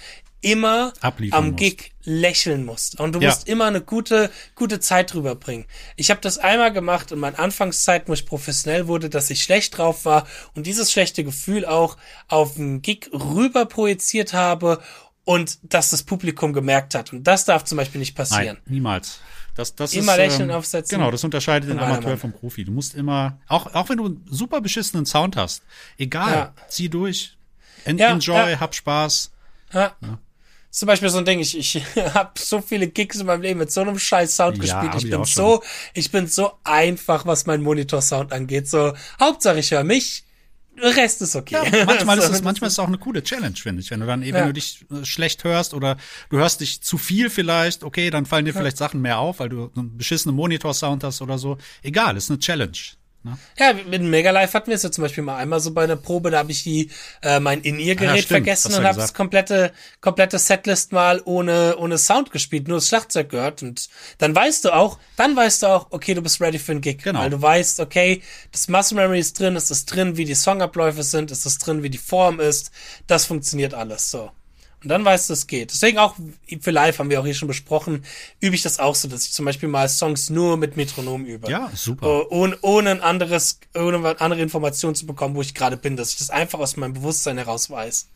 immer Abliefern am musst. Gig lächeln musst. Und du Ja. musst immer eine gute, gute Zeit drüber bringen. Ich habe das einmal gemacht in meinen Anfangszeiten, wo ich professionell wurde, dass ich schlecht drauf war und dieses schlechte Gefühl auch auf den Gig rüber projiziert habe und dass das Publikum gemerkt hat. Und das darf zum Beispiel nicht passieren. Nein, niemals. Das, das Immer ist, lächeln ähm, aufsetzen. Genau, das unterscheidet den Amateur vom Profi. Du musst immer, auch, auch wenn du einen super beschissenen Sound hast, egal, Ja. zieh durch. En Ja, enjoy, hab Spaß. Ja. Zum Beispiel so ein Ding, ich, ich habe so viele Gigs in meinem Leben mit so einem scheiß Sound Ja, gespielt. Ich ich bin so, ich bin so einfach, was mein Monitor-Sound angeht. So, Hauptsache ich höre mich, der Rest ist okay. Ja, manchmal ist es, manchmal ist es auch eine coole Challenge, finde ich. Wenn du dann, eh, Ja. wenn du dich äh, schlecht hörst oder du hörst dich zu viel vielleicht, okay, dann fallen dir vielleicht Sachen mehr auf, weil du einen beschissenen Monitor-Sound hast oder so. Egal, ist eine Challenge. Ne? Ja, mit dem Mega Live hatten wir es ja zum Beispiel mal einmal so bei einer Probe, da habe ich die äh, mein In-Ear-Gerät Ah, ja, vergessen und habe das komplette komplette Setlist mal ohne ohne Sound gespielt, nur das Schlagzeug gehört und dann weißt du auch, dann weißt du auch, okay, du bist ready für einen Gig, Genau. weil du weißt, okay, das Muscle Memory ist drin, es ist drin, wie die Songabläufe sind, es ist drin, wie die Form ist, das funktioniert alles so. Und dann weißt du, es geht. Deswegen auch für live haben wir auch hier schon besprochen, übe ich das auch so, dass ich zum Beispiel mal Songs nur mit Metronom übe. Ja, super. Oh, ohne, ohne ein anderes, ohne andere Information zu bekommen, wo ich gerade bin, dass ich das einfach aus meinem Bewusstsein heraus weiß.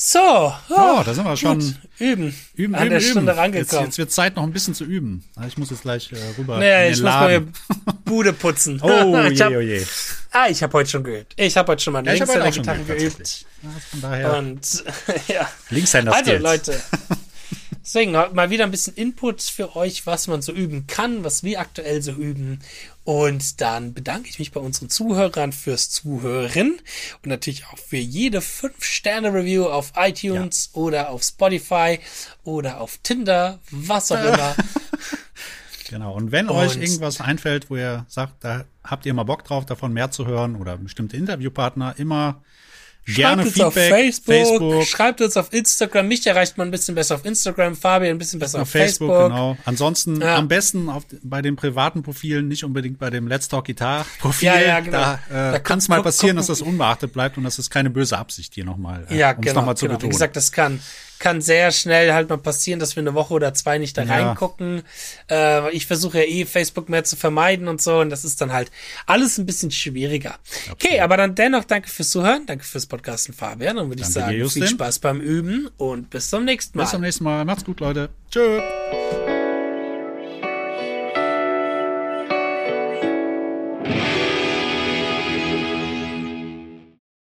So, Ja, da sind wir schon. gut, üben, Üben, an üben, der üben. Stunde Jetzt, rangekommen. jetzt wird Zeit, noch ein bisschen zu üben. Ich muss jetzt gleich äh, rüber naja, ich den muss Laden. Bude putzen. Oh, ich je, hab, oh je. ah, ich habe heute schon geübt. Ich habe heute schon mal Ja, ich links habe an heute der auch schon Gitarre geübt, geübt. Ja, von daher. Und ja. Linkshänder Also. Leute, deswegen mal wieder ein bisschen Input für euch, was man so üben kann, was wir aktuell so üben. Und dann bedanke ich mich bei unseren Zuhörern fürs Zuhören und natürlich auch für jede 5-Sterne-Review auf iTunes oder auf Spotify oder auf Tinder, was auch immer. Genau. Und wenn euch Und- irgendwas einfällt, wo ihr sagt, da habt ihr mal Bock drauf, davon mehr zu hören oder bestimmte Interviewpartner, immer gerne Schreibt uns auf. Facebook, Facebook, schreibt uns auf Instagram. Mich erreicht man ein bisschen besser auf Instagram, Fabian ein bisschen besser auf, auf Facebook, Facebook. genau. Ansonsten Ja. am besten auf, bei den privaten Profilen, nicht unbedingt bei dem Let's Talk Guitar Profil. Ja, ja, genau. Da, äh, Da kann es mal passieren, guck- dass das unbeachtet bleibt und das ist keine böse Absicht hier nochmal. Äh, Ja, genau. nochmal zu genau. Wie betonen. gesagt, das kann, kann sehr schnell halt mal passieren, dass wir eine Woche oder zwei nicht da Ja. reingucken. Äh, ich versuche ja eh Facebook mehr zu vermeiden und so und das ist dann halt alles ein bisschen schwieriger. Okay, aber dann dennoch danke fürs Zuhören, danke fürs Podcasten, Fabian. Und würde ich sagen, viel Spaß beim Üben und bis zum nächsten Mal. Bis zum nächsten Mal. Macht's gut, Leute. Tschö.